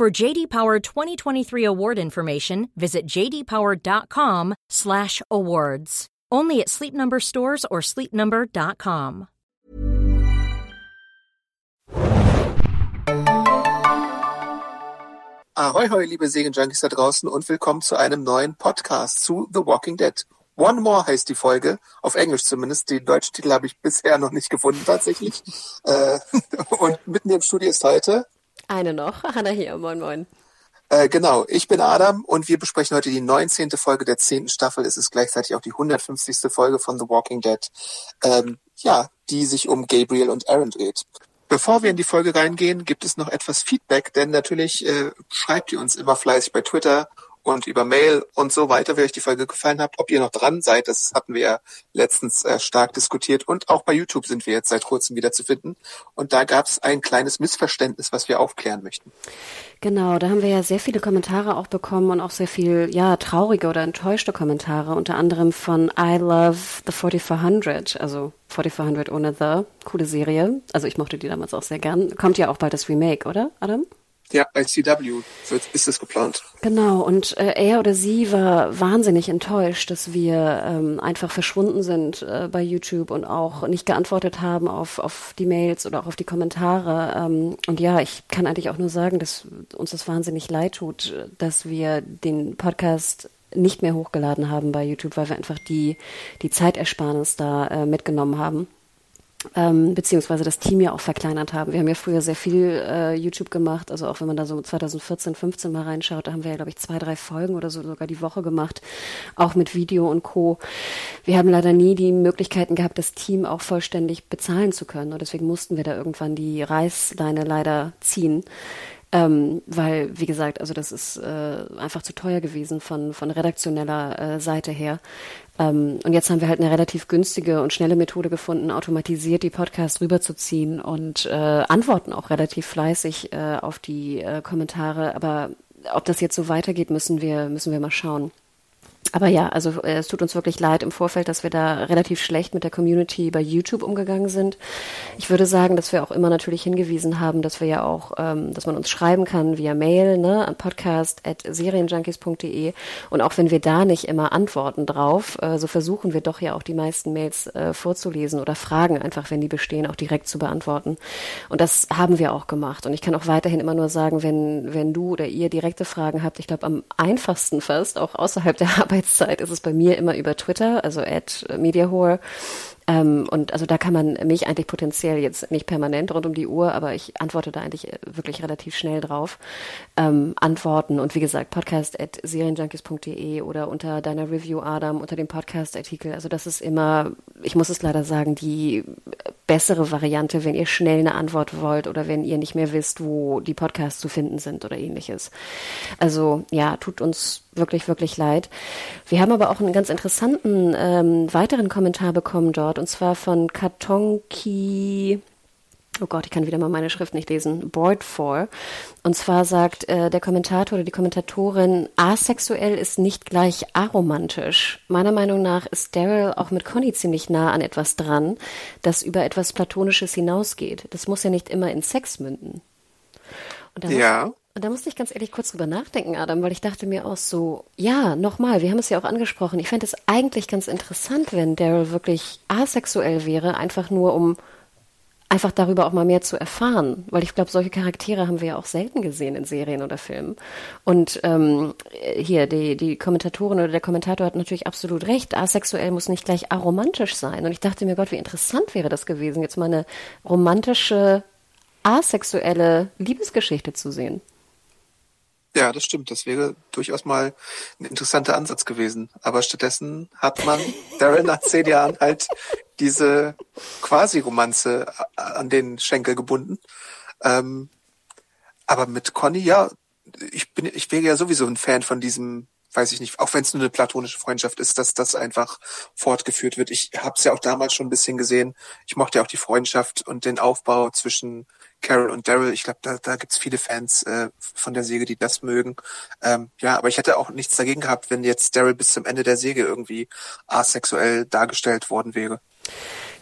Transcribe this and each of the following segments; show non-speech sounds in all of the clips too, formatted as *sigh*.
For JD Power 2023 award information, visit jdpower.com/awards. Only at Sleep Number stores or sleepnumber.com. Ahoi, hoi, liebe Serienjunkies da draußen und willkommen zu einem neuen Podcast zu The Walking Dead. One More heißt die Folge, auf Englisch zumindest. Den deutschen Titel habe ich bisher noch nicht gefunden tatsächlich. Äh, *laughs* und mitten im Studio ist heute eine noch. *laughs* Hanna hier, moin moin. Äh, genau, ich bin Adam und wir besprechen heute die 19. Folge der 10. Staffel. Es ist gleichzeitig auch die 150. Folge von The Walking Dead. Ähm, ja, die sich um Gabriel und Aaron dreht. Bevor wir in die Folge reingehen, gibt es noch etwas Feedback, denn natürlich äh, schreibt ihr uns immer fleißig bei Twitter und über Mail und so weiter, wenn euch die Folge gefallen hat, ob ihr noch dran seid. Das hatten wir ja letztens äh, stark diskutiert. Und auch bei YouTube sind wir jetzt seit kurzem wieder zu finden. Und da gab es ein kleines Missverständnis, was wir aufklären möchten. Genau, da haben wir ja sehr viele Kommentare auch bekommen und auch sehr viel, ja, traurige oder enttäuschte Kommentare, unter anderem von I Love the 4400, also 4400 ohne The, coole Serie. Also ich mochte die damals auch sehr gern. Kommt ja auch bald das Remake, oder, Adam? Ja, bei CW wird, ist es geplant. Genau, und äh, er oder sie war wahnsinnig enttäuscht, dass wir ähm, einfach verschwunden sind äh, bei YouTube und auch nicht geantwortet haben auf, auf die Mails oder auch auf die Kommentare. Ähm, und ja, ich kann eigentlich auch nur sagen, dass uns das wahnsinnig leid tut, dass wir den Podcast nicht mehr hochgeladen haben bei YouTube, weil wir einfach die, die Zeitersparnis da äh, mitgenommen haben ähm, beziehungsweise das Team ja auch verkleinert haben. Wir haben ja früher sehr viel äh, YouTube gemacht, also auch wenn man da so 2014, 15 mal reinschaut, da haben wir ja, glaube ich, zwei, drei Folgen oder so sogar die Woche gemacht, auch mit Video und Co. Wir haben leider nie die Möglichkeiten gehabt, das Team auch vollständig bezahlen zu können und deswegen mussten wir da irgendwann die Reißleine leider ziehen. Ähm, weil, wie gesagt, also das ist äh, einfach zu teuer gewesen von, von redaktioneller äh, Seite her. Ähm, und jetzt haben wir halt eine relativ günstige und schnelle Methode gefunden, automatisiert die Podcasts rüberzuziehen und äh, antworten auch relativ fleißig äh, auf die äh, Kommentare. Aber ob das jetzt so weitergeht, müssen wir, müssen wir mal schauen. Aber ja, also äh, es tut uns wirklich leid im Vorfeld, dass wir da relativ schlecht mit der Community bei YouTube umgegangen sind. Ich würde sagen, dass wir auch immer natürlich hingewiesen haben, dass wir ja auch, ähm, dass man uns schreiben kann via Mail, ne, an podcast.serienjunkies.de und auch wenn wir da nicht immer antworten drauf, äh, so versuchen wir doch ja auch die meisten Mails äh, vorzulesen oder Fragen einfach, wenn die bestehen, auch direkt zu beantworten. Und das haben wir auch gemacht. Und ich kann auch weiterhin immer nur sagen, wenn, wenn du oder ihr direkte Fragen habt, ich glaube am einfachsten fast, auch außerhalb der Arbeitszeit ist es bei mir immer über Twitter, also at MediaHore. Ähm, und also da kann man mich eigentlich potenziell jetzt nicht permanent rund um die Uhr, aber ich antworte da eigentlich äh, wirklich relativ schnell drauf. Ähm, antworten und wie gesagt, podcast at serienjunkies.de oder unter deiner Review, Adam, unter dem Podcast-Artikel. Also das ist immer, ich muss es leider sagen, die bessere Variante, wenn ihr schnell eine Antwort wollt oder wenn ihr nicht mehr wisst, wo die Podcasts zu finden sind oder ähnliches. Also ja, tut uns wirklich, wirklich leid. Wir haben aber auch einen ganz interessanten ähm, weiteren Kommentar bekommen dort, und zwar von Katonki. Oh Gott, ich kann wieder mal meine Schrift nicht lesen. Board for. Und zwar sagt äh, der Kommentator oder die Kommentatorin, asexuell ist nicht gleich aromantisch. Meiner Meinung nach ist Daryl auch mit Conny ziemlich nah an etwas dran, das über etwas Platonisches hinausgeht. Das muss ja nicht immer in Sex münden. ja. Und da musste ich ganz ehrlich kurz drüber nachdenken, Adam, weil ich dachte mir auch so, ja, nochmal, wir haben es ja auch angesprochen. Ich fände es eigentlich ganz interessant, wenn Daryl wirklich asexuell wäre, einfach nur um einfach darüber auch mal mehr zu erfahren, weil ich glaube, solche Charaktere haben wir ja auch selten gesehen in Serien oder Filmen. Und ähm, hier, die, die Kommentatorin oder der Kommentator hat natürlich absolut recht, asexuell muss nicht gleich aromantisch sein. Und ich dachte mir, Gott, wie interessant wäre das gewesen, jetzt mal eine romantische, asexuelle Liebesgeschichte zu sehen. Ja, das stimmt. Das wäre durchaus mal ein interessanter Ansatz gewesen. Aber stattdessen hat man *laughs* Darren nach zehn Jahren halt diese Quasi-Romanze an den Schenkel gebunden. Ähm, aber mit Conny, ja, ich bin, ich wäre ja sowieso ein Fan von diesem weiß ich nicht, auch wenn es nur eine platonische Freundschaft ist, dass das einfach fortgeführt wird. Ich habe es ja auch damals schon ein bisschen gesehen. Ich mochte ja auch die Freundschaft und den Aufbau zwischen Carol und Daryl. Ich glaube, da, da gibt es viele Fans äh, von der Säge, die das mögen. Ähm, ja, aber ich hätte auch nichts dagegen gehabt, wenn jetzt Daryl bis zum Ende der Säge irgendwie asexuell dargestellt worden wäre.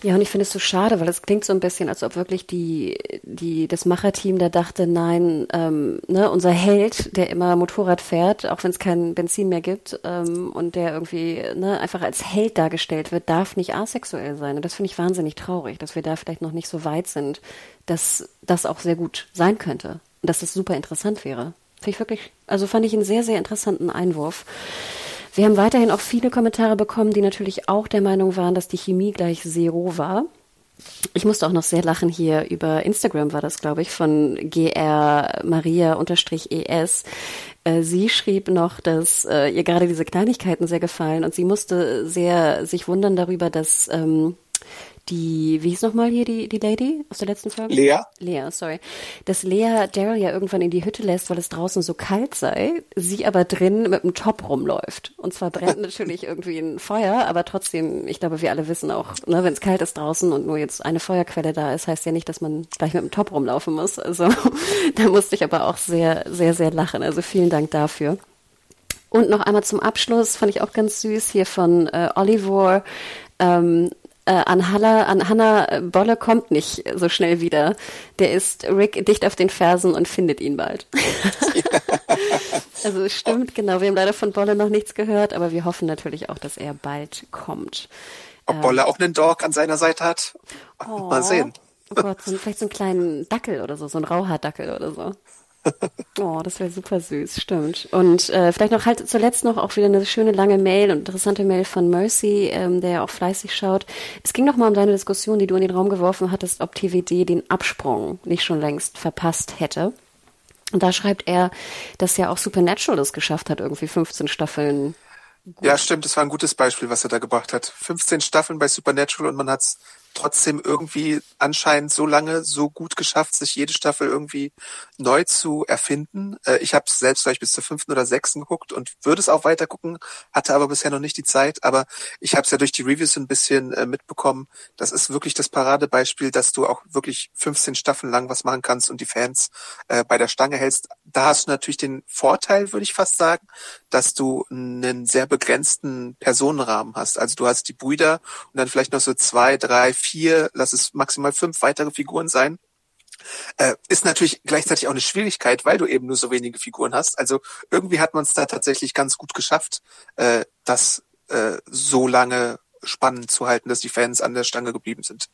Ja, und ich finde es so schade, weil es klingt so ein bisschen, als ob wirklich die, die, das Macherteam da dachte, nein, ähm, ne, unser Held, der immer Motorrad fährt, auch wenn es kein Benzin mehr gibt, ähm, und der irgendwie ne, einfach als Held dargestellt wird, darf nicht asexuell sein. Und das finde ich wahnsinnig traurig, dass wir da vielleicht noch nicht so weit sind, dass das auch sehr gut sein könnte. Und dass das super interessant wäre. Finde ich wirklich, also fand ich einen sehr, sehr interessanten Einwurf. Wir haben weiterhin auch viele Kommentare bekommen, die natürlich auch der Meinung waren, dass die Chemie gleich Zero war. Ich musste auch noch sehr lachen hier über Instagram war das, glaube ich, von GR Maria-ES. Äh, sie schrieb noch, dass äh, ihr gerade diese Kleinigkeiten sehr gefallen und sie musste sehr sich wundern darüber, dass ähm, die, wie hieß nochmal hier die, die Lady aus der letzten Folge? Lea. Lea, sorry. Dass Lea Daryl ja irgendwann in die Hütte lässt, weil es draußen so kalt sei, sie aber drin mit einem Top rumläuft. Und zwar brennt *laughs* natürlich irgendwie ein Feuer, aber trotzdem, ich glaube, wir alle wissen auch, ne, wenn es kalt ist draußen und nur jetzt eine Feuerquelle da ist, heißt ja nicht, dass man gleich mit einem Top rumlaufen muss. Also *laughs* da musste ich aber auch sehr, sehr, sehr lachen. Also vielen Dank dafür. Und noch einmal zum Abschluss, fand ich auch ganz süß hier von äh, Oliver. Ähm, äh, an, Halla, an Hannah Bolle kommt nicht so schnell wieder. Der ist Rick dicht auf den Fersen und findet ihn bald. *laughs* also es stimmt, genau. Wir haben leider von Bolle noch nichts gehört, aber wir hoffen natürlich auch, dass er bald kommt. Ob ähm, Bolle auch einen Dog an seiner Seite hat? Oh, Mal sehen. Oh Gott, so, vielleicht so einen kleinen Dackel oder so, so ein Rauhaardackel oder so. Oh, das wäre super süß, stimmt. Und äh, vielleicht noch halt zuletzt noch auch wieder eine schöne lange Mail und interessante Mail von Mercy, ähm, der ja auch fleißig schaut. Es ging noch mal um deine Diskussion, die du in den Raum geworfen hattest, ob TVD den Absprung nicht schon längst verpasst hätte. Und da schreibt er, dass ja auch Supernatural das geschafft hat, irgendwie 15 Staffeln. Gut. Ja, stimmt, das war ein gutes Beispiel, was er da gebracht hat. 15 Staffeln bei Supernatural und man hat's trotzdem irgendwie anscheinend so lange so gut geschafft, sich jede Staffel irgendwie neu zu erfinden. Äh, ich habe selbst vielleicht bis zur fünften oder sechsten geguckt und würde es auch weiter gucken, hatte aber bisher noch nicht die Zeit. Aber ich habe es ja durch die Reviews ein bisschen äh, mitbekommen. Das ist wirklich das Paradebeispiel, dass du auch wirklich 15 Staffeln lang was machen kannst und die Fans äh, bei der Stange hältst. Da hast du natürlich den Vorteil, würde ich fast sagen, dass du einen sehr begrenzten Personenrahmen hast. Also du hast die Brüder und dann vielleicht noch so zwei, drei, vier, lass es maximal fünf weitere Figuren sein. Äh, ist natürlich gleichzeitig auch eine Schwierigkeit, weil du eben nur so wenige Figuren hast. Also irgendwie hat man es da tatsächlich ganz gut geschafft, äh, das äh, so lange spannend zu halten, dass die Fans an der Stange geblieben sind.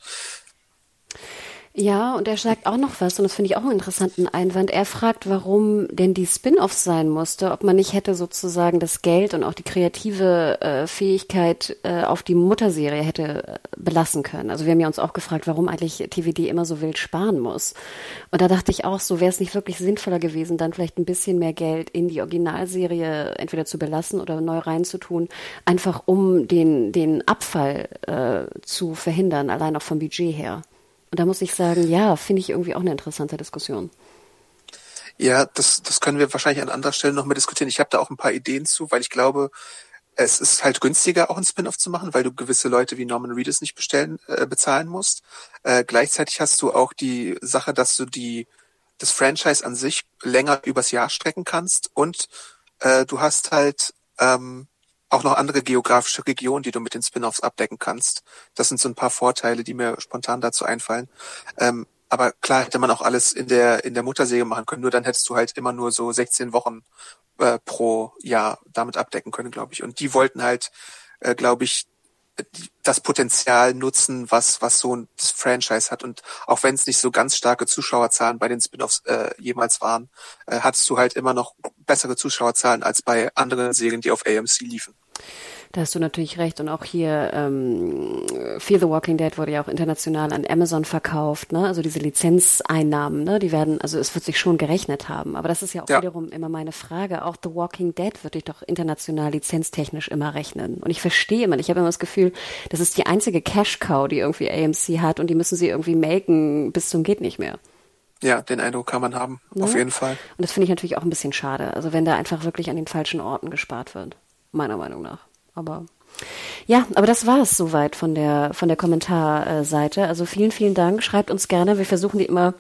Ja, und er sagt auch noch was, und das finde ich auch einen interessanten Einwand. Er fragt, warum denn die Spin-offs sein musste, ob man nicht hätte sozusagen das Geld und auch die kreative äh, Fähigkeit äh, auf die Mutterserie hätte äh, belassen können. Also wir haben ja uns auch gefragt, warum eigentlich TVD immer so wild sparen muss. Und da dachte ich auch, so wäre es nicht wirklich sinnvoller gewesen, dann vielleicht ein bisschen mehr Geld in die Originalserie entweder zu belassen oder neu reinzutun, einfach um den, den Abfall äh, zu verhindern, allein auch vom Budget her. Und da muss ich sagen, ja, finde ich irgendwie auch eine interessante Diskussion. Ja, das, das können wir wahrscheinlich an anderer Stelle noch mal diskutieren. Ich habe da auch ein paar Ideen zu, weil ich glaube, es ist halt günstiger, auch ein Spin-off zu machen, weil du gewisse Leute wie Norman Reedus nicht bestellen, äh, bezahlen musst. Äh, gleichzeitig hast du auch die Sache, dass du die das Franchise an sich länger übers Jahr strecken kannst und äh, du hast halt ähm, auch noch andere geografische Regionen, die du mit den Spin-offs abdecken kannst. Das sind so ein paar Vorteile, die mir spontan dazu einfallen. Ähm, aber klar hätte man auch alles in der in der Muttersäge machen können. Nur dann hättest du halt immer nur so 16 Wochen äh, pro Jahr damit abdecken können, glaube ich. Und die wollten halt, äh, glaube ich, das Potenzial nutzen, was was so ein Franchise hat. Und auch wenn es nicht so ganz starke Zuschauerzahlen bei den Spin-offs äh, jemals waren, äh, hattest du halt immer noch bessere Zuschauerzahlen als bei anderen Serien, die auf AMC liefen. Da hast du natürlich recht. Und auch hier ähm, Fear the Walking Dead wurde ja auch international an Amazon verkauft. Ne? Also diese Lizenzeinnahmen, ne? die werden, also es wird sich schon gerechnet haben. Aber das ist ja auch ja. wiederum immer meine Frage. Auch The Walking Dead würde ich doch international lizenztechnisch immer rechnen. Und ich verstehe immer, ich habe immer das Gefühl, das ist die einzige Cash-Cow, die irgendwie AMC hat und die müssen sie irgendwie melken bis zum geht nicht mehr. Ja, den Eindruck kann man haben, ne? auf jeden Fall. Und das finde ich natürlich auch ein bisschen schade. Also wenn da einfach wirklich an den falschen Orten gespart wird, meiner Meinung nach. Aber ja, aber das war es soweit von der von der Kommentarseite. Also vielen, vielen Dank. Schreibt uns gerne. Wir versuchen die immer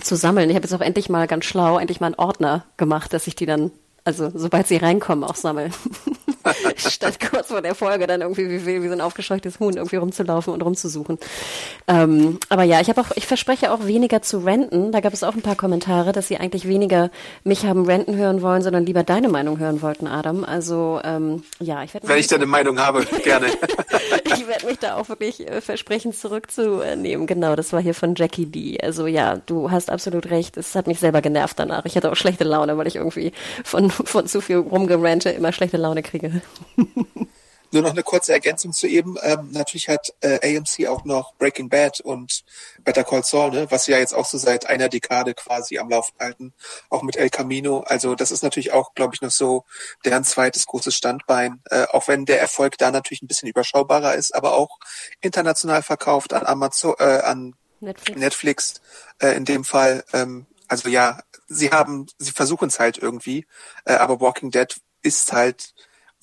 zu sammeln. Ich habe jetzt auch endlich mal ganz schlau, endlich mal einen Ordner gemacht, dass ich die dann, also sobald sie reinkommen, auch sammle. *laughs* *laughs* Statt kurz vor der Folge dann irgendwie wie, wie so ein aufgescheuchtes Huhn irgendwie rumzulaufen und rumzusuchen. Ähm, aber ja, ich habe auch, ich verspreche auch weniger zu renten. Da gab es auch ein paar Kommentare, dass sie eigentlich weniger mich haben renten hören wollen, sondern lieber deine Meinung hören wollten, Adam. Also ähm, ja, ich werde. Wenn ich deine Meinung habe, *laughs* gerne. ich werde mich da auch wirklich äh, versprechen zurückzunehmen. Genau, das war hier von Jackie D. Also ja, du hast absolut recht. Es hat mich selber genervt danach. Ich hatte auch schlechte Laune, weil ich irgendwie von, von zu viel rumgerante immer schlechte Laune kriege. *laughs* Nur noch eine kurze Ergänzung zu eben. Ähm, natürlich hat äh, AMC auch noch Breaking Bad und Better Call Saul, ne, was sie ja jetzt auch so seit einer Dekade quasi am Laufen halten, auch mit El Camino. Also das ist natürlich auch, glaube ich, noch so deren zweites großes Standbein, äh, auch wenn der Erfolg da natürlich ein bisschen überschaubarer ist, aber auch international verkauft an Amazon, äh, an Netflix, Netflix äh, in dem Fall. Ähm, also ja, sie haben, sie versuchen es halt irgendwie, äh, aber Walking Dead ist halt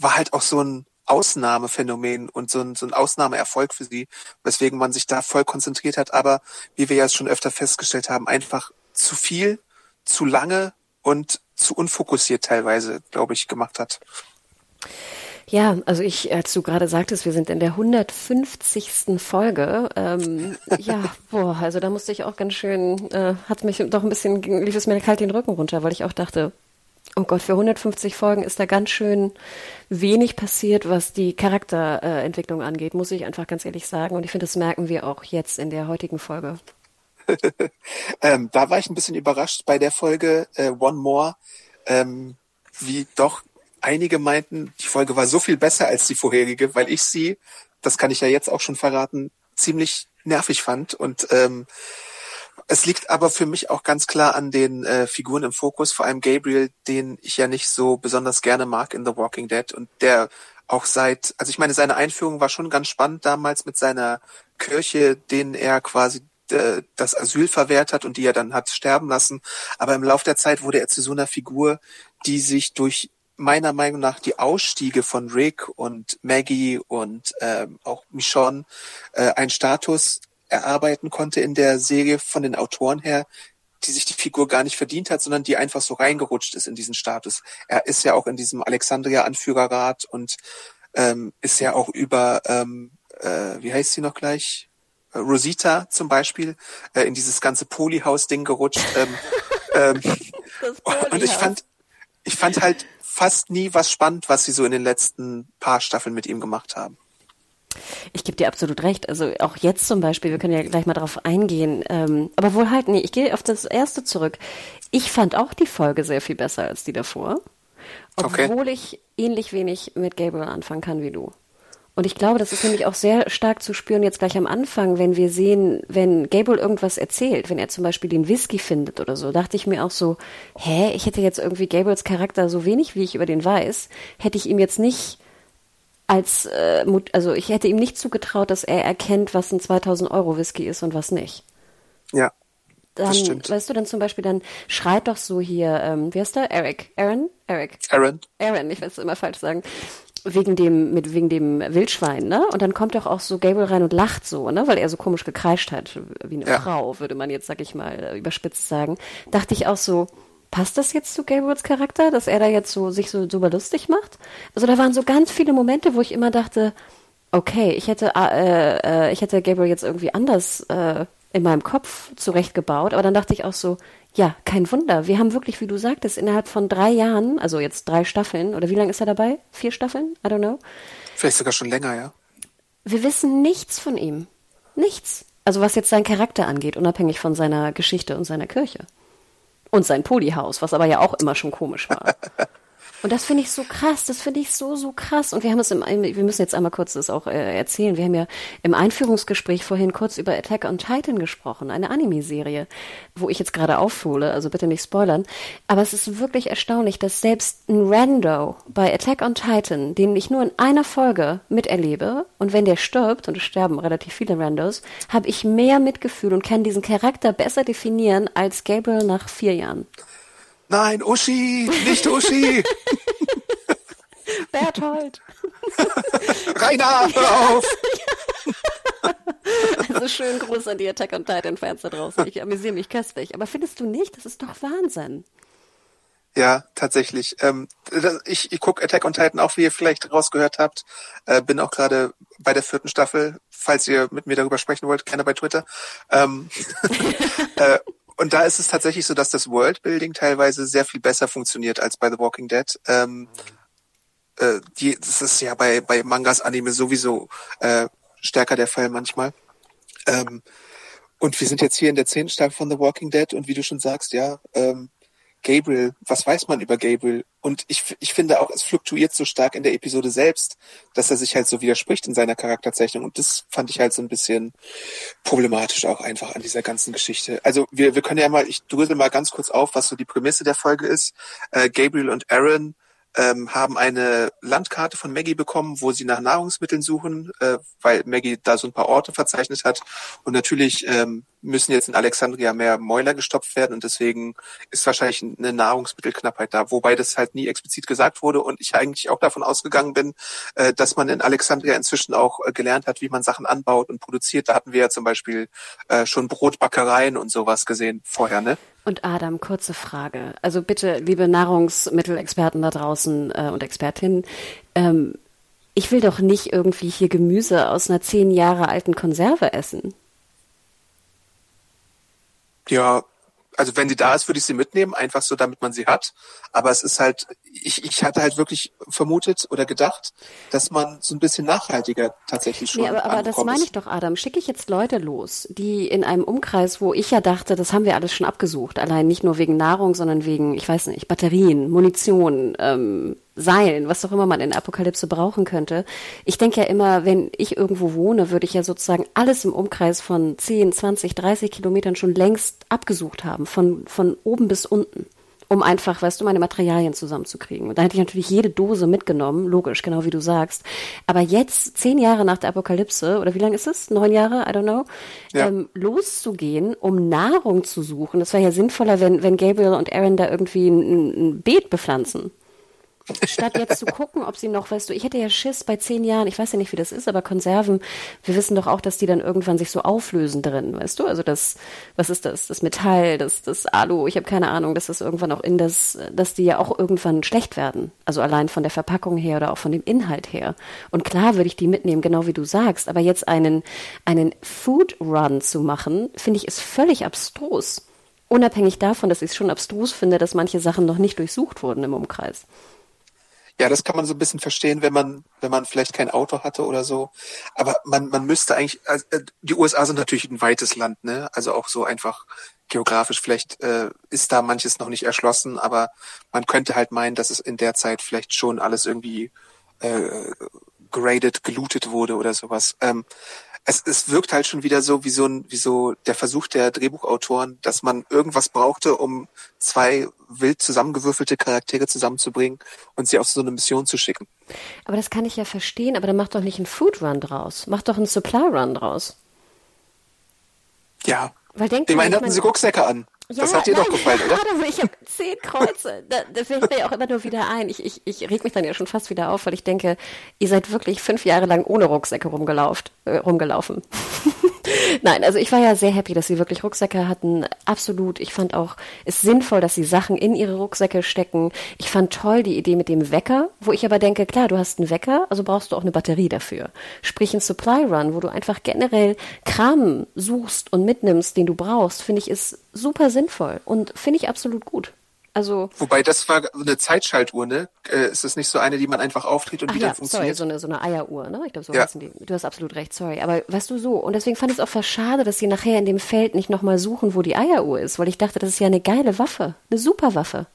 war halt auch so ein Ausnahmephänomen und so ein, so ein Ausnahmeerfolg für sie, weswegen man sich da voll konzentriert hat, aber wie wir ja schon öfter festgestellt haben, einfach zu viel, zu lange und zu unfokussiert teilweise, glaube ich, gemacht hat. Ja, also ich, als du gerade sagtest, wir sind in der 150. Folge. Ähm, *laughs* ja, boah, also da musste ich auch ganz schön, äh, hat mich doch ein bisschen, lief es mir kalt den Rücken runter, weil ich auch dachte, Oh Gott, für 150 Folgen ist da ganz schön wenig passiert, was die Charakterentwicklung äh, angeht, muss ich einfach ganz ehrlich sagen. Und ich finde, das merken wir auch jetzt in der heutigen Folge. *laughs* ähm, da war ich ein bisschen überrascht bei der Folge äh, One More, ähm, wie doch einige meinten, die Folge war so viel besser als die vorherige, weil ich sie, das kann ich ja jetzt auch schon verraten, ziemlich nervig fand und ähm, es liegt aber für mich auch ganz klar an den äh, Figuren im Fokus, vor allem Gabriel, den ich ja nicht so besonders gerne mag in The Walking Dead und der auch seit, also ich meine, seine Einführung war schon ganz spannend damals mit seiner Kirche, denen er quasi äh, das Asyl verwehrt hat und die er dann hat sterben lassen. Aber im Laufe der Zeit wurde er zu so einer Figur, die sich durch meiner Meinung nach die Ausstiege von Rick und Maggie und ähm, auch Michonne äh, ein Status erarbeiten konnte in der Serie von den Autoren her, die sich die Figur gar nicht verdient hat, sondern die einfach so reingerutscht ist in diesen Status. Er ist ja auch in diesem Alexandria-Anführerrat und ähm, ist ja auch über, ähm, äh, wie heißt sie noch gleich? Äh, Rosita zum Beispiel, äh, in dieses ganze Polyhaus-Ding gerutscht. ähm, *laughs* ähm, *laughs* und ich fand, ich fand halt fast nie was spannend, was sie so in den letzten paar Staffeln mit ihm gemacht haben. Ich gebe dir absolut recht. Also auch jetzt zum Beispiel, wir können ja gleich mal darauf eingehen. Ähm, aber wohl halt, nee, ich gehe auf das erste zurück. Ich fand auch die Folge sehr viel besser als die davor. Obwohl okay. ich ähnlich wenig mit Gabriel anfangen kann wie du. Und ich glaube, das ist nämlich auch sehr stark zu spüren jetzt gleich am Anfang, wenn wir sehen, wenn Gabriel irgendwas erzählt, wenn er zum Beispiel den Whisky findet oder so, dachte ich mir auch so, hä, ich hätte jetzt irgendwie Gabriels Charakter so wenig, wie ich über den weiß, hätte ich ihm jetzt nicht als, äh, also ich hätte ihm nicht zugetraut, dass er erkennt, was ein 2000 Euro Whisky ist und was nicht. Ja. Dann, das stimmt. weißt du, dann zum Beispiel, dann schreit doch so hier, ähm, wie heißt der? Eric. Aaron? Eric. Aaron. Aaron, ich will es immer falsch sagen. Wegen dem, mit, wegen dem Wildschwein, ne? Und dann kommt doch auch so Gable rein und lacht so, ne? Weil er so komisch gekreischt hat, wie eine ja. Frau, würde man jetzt, sag ich mal, überspitzt sagen. Dachte ich auch so, passt das jetzt zu Gabriels Charakter, dass er da jetzt so sich so super lustig macht? Also da waren so ganz viele Momente, wo ich immer dachte, okay, ich hätte äh, äh, ich hätte Gabriel jetzt irgendwie anders äh, in meinem Kopf zurechtgebaut, aber dann dachte ich auch so, ja, kein Wunder. Wir haben wirklich, wie du sagtest, innerhalb von drei Jahren, also jetzt drei Staffeln, oder wie lange ist er dabei? Vier Staffeln? I don't know. Vielleicht sogar schon länger, ja. Wir wissen nichts von ihm. Nichts. Also was jetzt seinen Charakter angeht, unabhängig von seiner Geschichte und seiner Kirche. Und sein Polyhaus, was aber ja auch immer schon komisch war. *laughs* Und das finde ich so krass, das finde ich so, so krass. Und wir haben es im, wir müssen jetzt einmal kurz das auch äh, erzählen. Wir haben ja im Einführungsgespräch vorhin kurz über Attack on Titan gesprochen, eine Anime-Serie, wo ich jetzt gerade aufhole, also bitte nicht spoilern. Aber es ist wirklich erstaunlich, dass selbst ein Rando bei Attack on Titan, den ich nur in einer Folge miterlebe, und wenn der stirbt, und es sterben relativ viele Randos, habe ich mehr Mitgefühl und kann diesen Charakter besser definieren als Gabriel nach vier Jahren. Nein, Uschi, nicht Uschi. *laughs* Berthold. *laughs* Rainer, hör auf. *laughs* Also schön Gruß an die Attack on Titan Fans da draußen. Ich amüsiere mich köstlich. Aber findest du nicht? Das ist doch Wahnsinn. Ja, tatsächlich. Ähm, ich ich gucke Attack on Titan auch, wie ihr vielleicht rausgehört habt. Äh, bin auch gerade bei der vierten Staffel, falls ihr mit mir darüber sprechen wollt, gerne bei Twitter. Ähm, äh, und da ist es tatsächlich so, dass das Worldbuilding teilweise sehr viel besser funktioniert als bei The Walking Dead. Ähm, äh, die, das ist ja bei, bei Mangas, Anime sowieso äh, stärker der Fall manchmal. Ähm, und wir sind jetzt hier in der zehnten Staffel von The Walking Dead und wie du schon sagst, ja, ähm, Gabriel, was weiß man über Gabriel? Und ich, ich finde auch, es fluktuiert so stark in der Episode selbst, dass er sich halt so widerspricht in seiner Charakterzeichnung. Und das fand ich halt so ein bisschen problematisch auch einfach an dieser ganzen Geschichte. Also wir, wir können ja mal, ich drösel mal ganz kurz auf, was so die Prämisse der Folge ist. Äh, Gabriel und Aaron ähm, haben eine Landkarte von Maggie bekommen, wo sie nach Nahrungsmitteln suchen, äh, weil Maggie da so ein paar Orte verzeichnet hat. Und natürlich ähm, müssen jetzt in Alexandria mehr Mäuler gestopft werden und deswegen ist wahrscheinlich eine Nahrungsmittelknappheit da, wobei das halt nie explizit gesagt wurde und ich eigentlich auch davon ausgegangen bin, äh, dass man in Alexandria inzwischen auch äh, gelernt hat, wie man Sachen anbaut und produziert. Da hatten wir ja zum Beispiel äh, schon Brotbackereien und sowas gesehen vorher, ne? Und Adam, kurze Frage. Also bitte, liebe Nahrungsmittelexperten da draußen äh, und Expertinnen, ähm, ich will doch nicht irgendwie hier Gemüse aus einer zehn Jahre alten Konserve essen. Ja, also wenn sie da ist, würde ich sie mitnehmen, einfach so, damit man sie hat. Aber es ist halt, ich, ich hatte halt wirklich vermutet oder gedacht, dass man so ein bisschen nachhaltiger tatsächlich schon. Nee, aber, aber das meine ich doch, Adam. Schicke ich jetzt Leute los, die in einem Umkreis, wo ich ja dachte, das haben wir alles schon abgesucht, allein nicht nur wegen Nahrung, sondern wegen, ich weiß nicht, Batterien, Munition, ähm, Seilen, was auch immer man in Apokalypse brauchen könnte. Ich denke ja immer, wenn ich irgendwo wohne, würde ich ja sozusagen alles im Umkreis von 10, 20, 30 Kilometern schon längst abgesucht haben, von, von oben bis unten, um einfach, weißt du, meine Materialien zusammenzukriegen. Und da hätte ich natürlich jede Dose mitgenommen, logisch, genau wie du sagst. Aber jetzt, zehn Jahre nach der Apokalypse, oder wie lange ist es? Neun Jahre? I don't know. Ja. Ähm, loszugehen, um Nahrung zu suchen. Das wäre ja sinnvoller, wenn, wenn Gabriel und Aaron da irgendwie ein, ein Beet bepflanzen statt jetzt zu gucken, ob sie noch, weißt du, ich hätte ja Schiss bei zehn Jahren, ich weiß ja nicht, wie das ist, aber Konserven, wir wissen doch auch, dass die dann irgendwann sich so auflösen drin, weißt du? Also das, was ist das? Das Metall, das, das Alu, ich habe keine Ahnung, dass das irgendwann auch in das, dass die ja auch irgendwann schlecht werden. Also allein von der Verpackung her oder auch von dem Inhalt her. Und klar würde ich die mitnehmen, genau wie du sagst, aber jetzt einen, einen Food Run zu machen, finde ich, ist völlig abstrus. Unabhängig davon, dass ich es schon abstrus finde, dass manche Sachen noch nicht durchsucht wurden im Umkreis. Ja, das kann man so ein bisschen verstehen, wenn man, wenn man vielleicht kein Auto hatte oder so. Aber man, man müsste eigentlich, also, äh, die USA sind natürlich ein weites Land, ne? Also auch so einfach geografisch, vielleicht äh, ist da manches noch nicht erschlossen, aber man könnte halt meinen, dass es in der Zeit vielleicht schon alles irgendwie äh, graded, gelootet wurde oder sowas. Ähm, es, es wirkt halt schon wieder so wie so ein, wie so der Versuch der Drehbuchautoren, dass man irgendwas brauchte, um zwei wild zusammengewürfelte Charaktere zusammenzubringen und sie auf so eine Mission zu schicken. Aber das kann ich ja verstehen, aber dann mach doch nicht einen Food Run draus. Mach doch einen Supply Run draus. Ja. Weil denkt Immerhin hatten sie Rucksäcke an. Ja, das hat dir nein, doch gefallen, oder? *laughs* Adam, ich habe zehn Kreuze. Da, da fällt mir ja auch immer nur wieder ein. Ich, ich, ich reg mich dann ja schon fast wieder auf, weil ich denke, ihr seid wirklich fünf Jahre lang ohne Rucksäcke rumgelaufen. Äh, rumgelaufen. *laughs* Nein, also ich war ja sehr happy, dass sie wirklich Rucksäcke hatten. Absolut. Ich fand auch es sinnvoll, dass sie Sachen in ihre Rucksäcke stecken. Ich fand toll die Idee mit dem Wecker, wo ich aber denke, klar, du hast einen Wecker, also brauchst du auch eine Batterie dafür. Sprich ein Supply Run, wo du einfach generell Kram suchst und mitnimmst, den du brauchst, finde ich ist super sinnvoll und finde ich absolut gut. Also Wobei das war eine Zeitschaltuhr, ne? Äh, ist das nicht so eine, die man einfach auftritt und Ach wieder ja, funktioniert? Sorry, so eine, so eine Eieruhr, ne? Ich glaube, so ja. heißen die. Du hast absolut recht, sorry. Aber weißt du so, und deswegen fand ich es auch fast schade, dass sie nachher in dem Feld nicht nochmal suchen, wo die Eieruhr ist, weil ich dachte, das ist ja eine geile Waffe, eine super Waffe.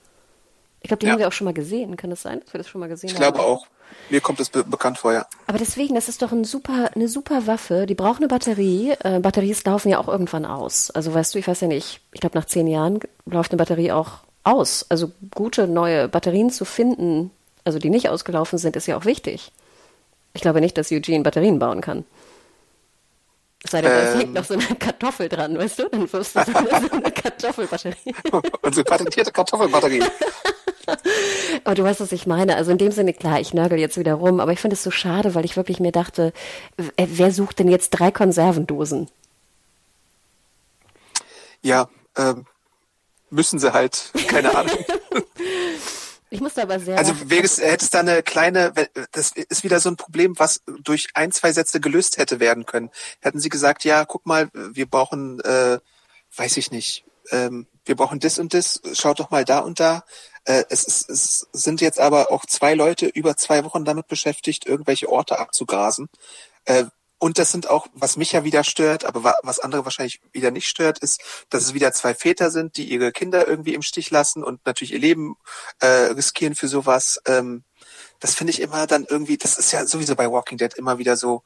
Ich glaube, die ja. haben wir auch schon mal gesehen. Kann das sein, dass wir das schon mal gesehen ich haben? Ich glaube auch. Mir kommt es be bekannt vor, ja. Aber deswegen, das ist doch ein super, eine super Waffe. Die braucht eine Batterie. Äh, Batterien laufen ja auch irgendwann aus. Also weißt du, ich weiß ja nicht, ich glaube nach zehn Jahren läuft eine Batterie auch aus. Also gute neue Batterien zu finden, also die nicht ausgelaufen sind, ist ja auch wichtig. Ich glaube nicht, dass Eugene Batterien bauen kann. Es sei denn, ähm, es hängt noch so eine Kartoffel dran, weißt du? Dann wirst du so eine, so eine *laughs* Kartoffelbatterie. Unsere patentierte Kartoffelbatterie. aber du weißt, was ich meine. Also in dem Sinne, klar, ich nörgel jetzt wieder rum, aber ich finde es so schade, weil ich wirklich mir dachte, wer sucht denn jetzt drei Konservendosen? Ja, ähm, müssen sie halt, keine Ahnung. *laughs* Ich musste aber sehr. Also wäre es, hätte es da eine kleine, das ist wieder so ein Problem, was durch ein, zwei Sätze gelöst hätte werden können. Hätten sie gesagt, ja, guck mal, wir brauchen, äh, weiß ich nicht, ähm, wir brauchen das und das, schaut doch mal da und da. Äh, es, ist, es sind jetzt aber auch zwei Leute über zwei Wochen damit beschäftigt, irgendwelche Orte abzugrasen. Äh, und das sind auch, was mich ja wieder stört, aber was andere wahrscheinlich wieder nicht stört, ist, dass es wieder zwei Väter sind, die ihre Kinder irgendwie im Stich lassen und natürlich ihr Leben äh, riskieren für sowas. Ähm, das finde ich immer dann irgendwie, das ist ja sowieso bei Walking Dead immer wieder so.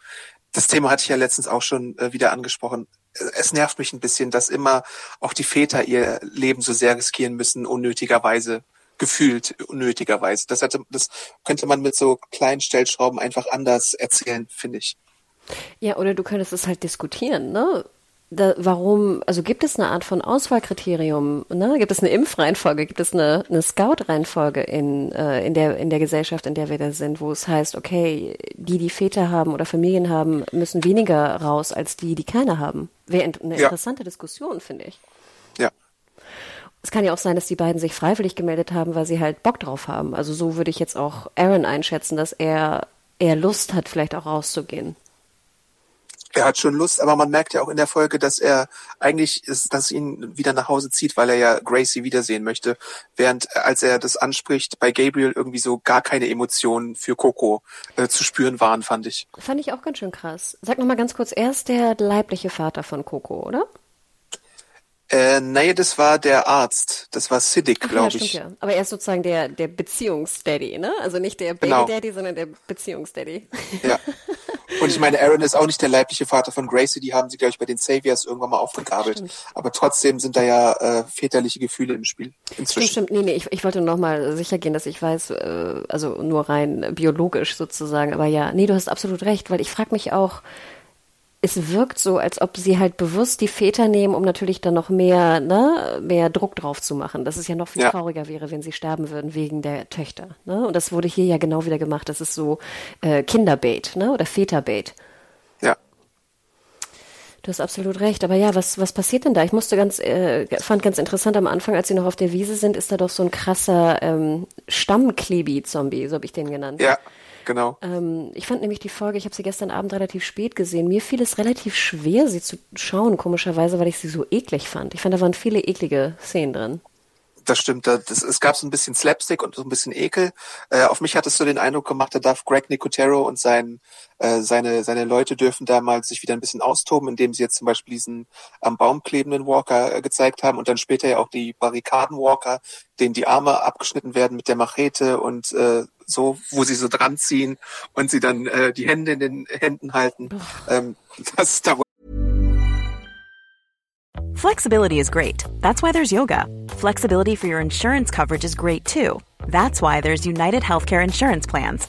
Das Thema hatte ich ja letztens auch schon äh, wieder angesprochen. Es nervt mich ein bisschen, dass immer auch die Väter ihr Leben so sehr riskieren müssen, unnötigerweise gefühlt unnötigerweise. Das, hätte, das könnte man mit so kleinen Stellschrauben einfach anders erzählen, finde ich. Ja, oder du könntest es halt diskutieren, ne? Da, warum, also gibt es eine Art von Auswahlkriterium, ne? Gibt es eine Impfreihenfolge, gibt es eine, eine Scout-Reihenfolge in, äh, in, der, in der Gesellschaft, in der wir da sind, wo es heißt, okay, die, die Väter haben oder Familien haben, müssen weniger raus als die, die keine haben. Wäre eine ja. interessante Diskussion, finde ich. Ja. Es kann ja auch sein, dass die beiden sich freiwillig gemeldet haben, weil sie halt Bock drauf haben. Also so würde ich jetzt auch Aaron einschätzen, dass er eher Lust hat, vielleicht auch rauszugehen er hat schon Lust, aber man merkt ja auch in der Folge, dass er eigentlich ist, dass ihn wieder nach Hause zieht, weil er ja Gracie wiedersehen möchte. Während äh, als er das anspricht, bei Gabriel irgendwie so gar keine Emotionen für Coco äh, zu spüren waren, fand ich. Fand ich auch ganz schön krass. Sag noch mal ganz kurz, er ist der leibliche Vater von Coco, oder? Äh, nee, das war der Arzt. Das war Siddiq, glaube ja, ich. Ja. Aber er ist sozusagen der, der Beziehungsdaddy, ne? Also nicht der Baby-Daddy, genau. sondern der Beziehungsdaddy. Ja. *laughs* Und ich meine, Aaron ist auch nicht der leibliche Vater von Gracie, die haben sie, glaube ich, bei den Saviors irgendwann mal aufgegabelt. Aber trotzdem sind da ja äh, väterliche Gefühle im Spiel inzwischen. Stimmt, stimmt. Nee, nee, ich, ich wollte noch mal sicher gehen, dass ich weiß, äh, also nur rein biologisch sozusagen. Aber ja, nee, du hast absolut recht, weil ich frage mich auch, es wirkt so, als ob sie halt bewusst die Väter nehmen, um natürlich dann noch mehr, ne, mehr Druck drauf zu machen. Dass es ja noch viel ja. trauriger wäre, wenn sie sterben würden wegen der Töchter. Ne? Und das wurde hier ja genau wieder gemacht. Das ist so äh, Kinderbait, ne? Oder Väterbait. Ja. Du hast absolut recht. Aber ja, was, was passiert denn da? Ich musste ganz, äh, fand ganz interessant am Anfang, als sie noch auf der Wiese sind, ist da doch so ein krasser ähm, Stammklebi-Zombie, so habe ich den genannt. Ja genau. Ähm, ich fand nämlich die Folge, ich habe sie gestern Abend relativ spät gesehen. Mir fiel es relativ schwer, sie zu schauen, komischerweise, weil ich sie so eklig fand. Ich fand, da waren viele eklige Szenen drin. Das stimmt. Das, es gab so ein bisschen Slapstick und so ein bisschen Ekel. Äh, auf mich hat es so den Eindruck gemacht, da darf Greg Nicotero und sein, äh, seine, seine Leute dürfen da mal sich wieder ein bisschen austoben, indem sie jetzt zum Beispiel diesen am Baum klebenden Walker äh, gezeigt haben und dann später ja auch die Barrikaden-Walker, denen die Arme abgeschnitten werden mit der Machete und äh, so, wo sie so dran ziehen und sie dann äh, die Hände in den Händen halten. Ähm, *laughs* das da Flexibility is great. That's why there's yoga. Flexibility for your insurance coverage is great too. That's why there's United Healthcare Insurance Plans.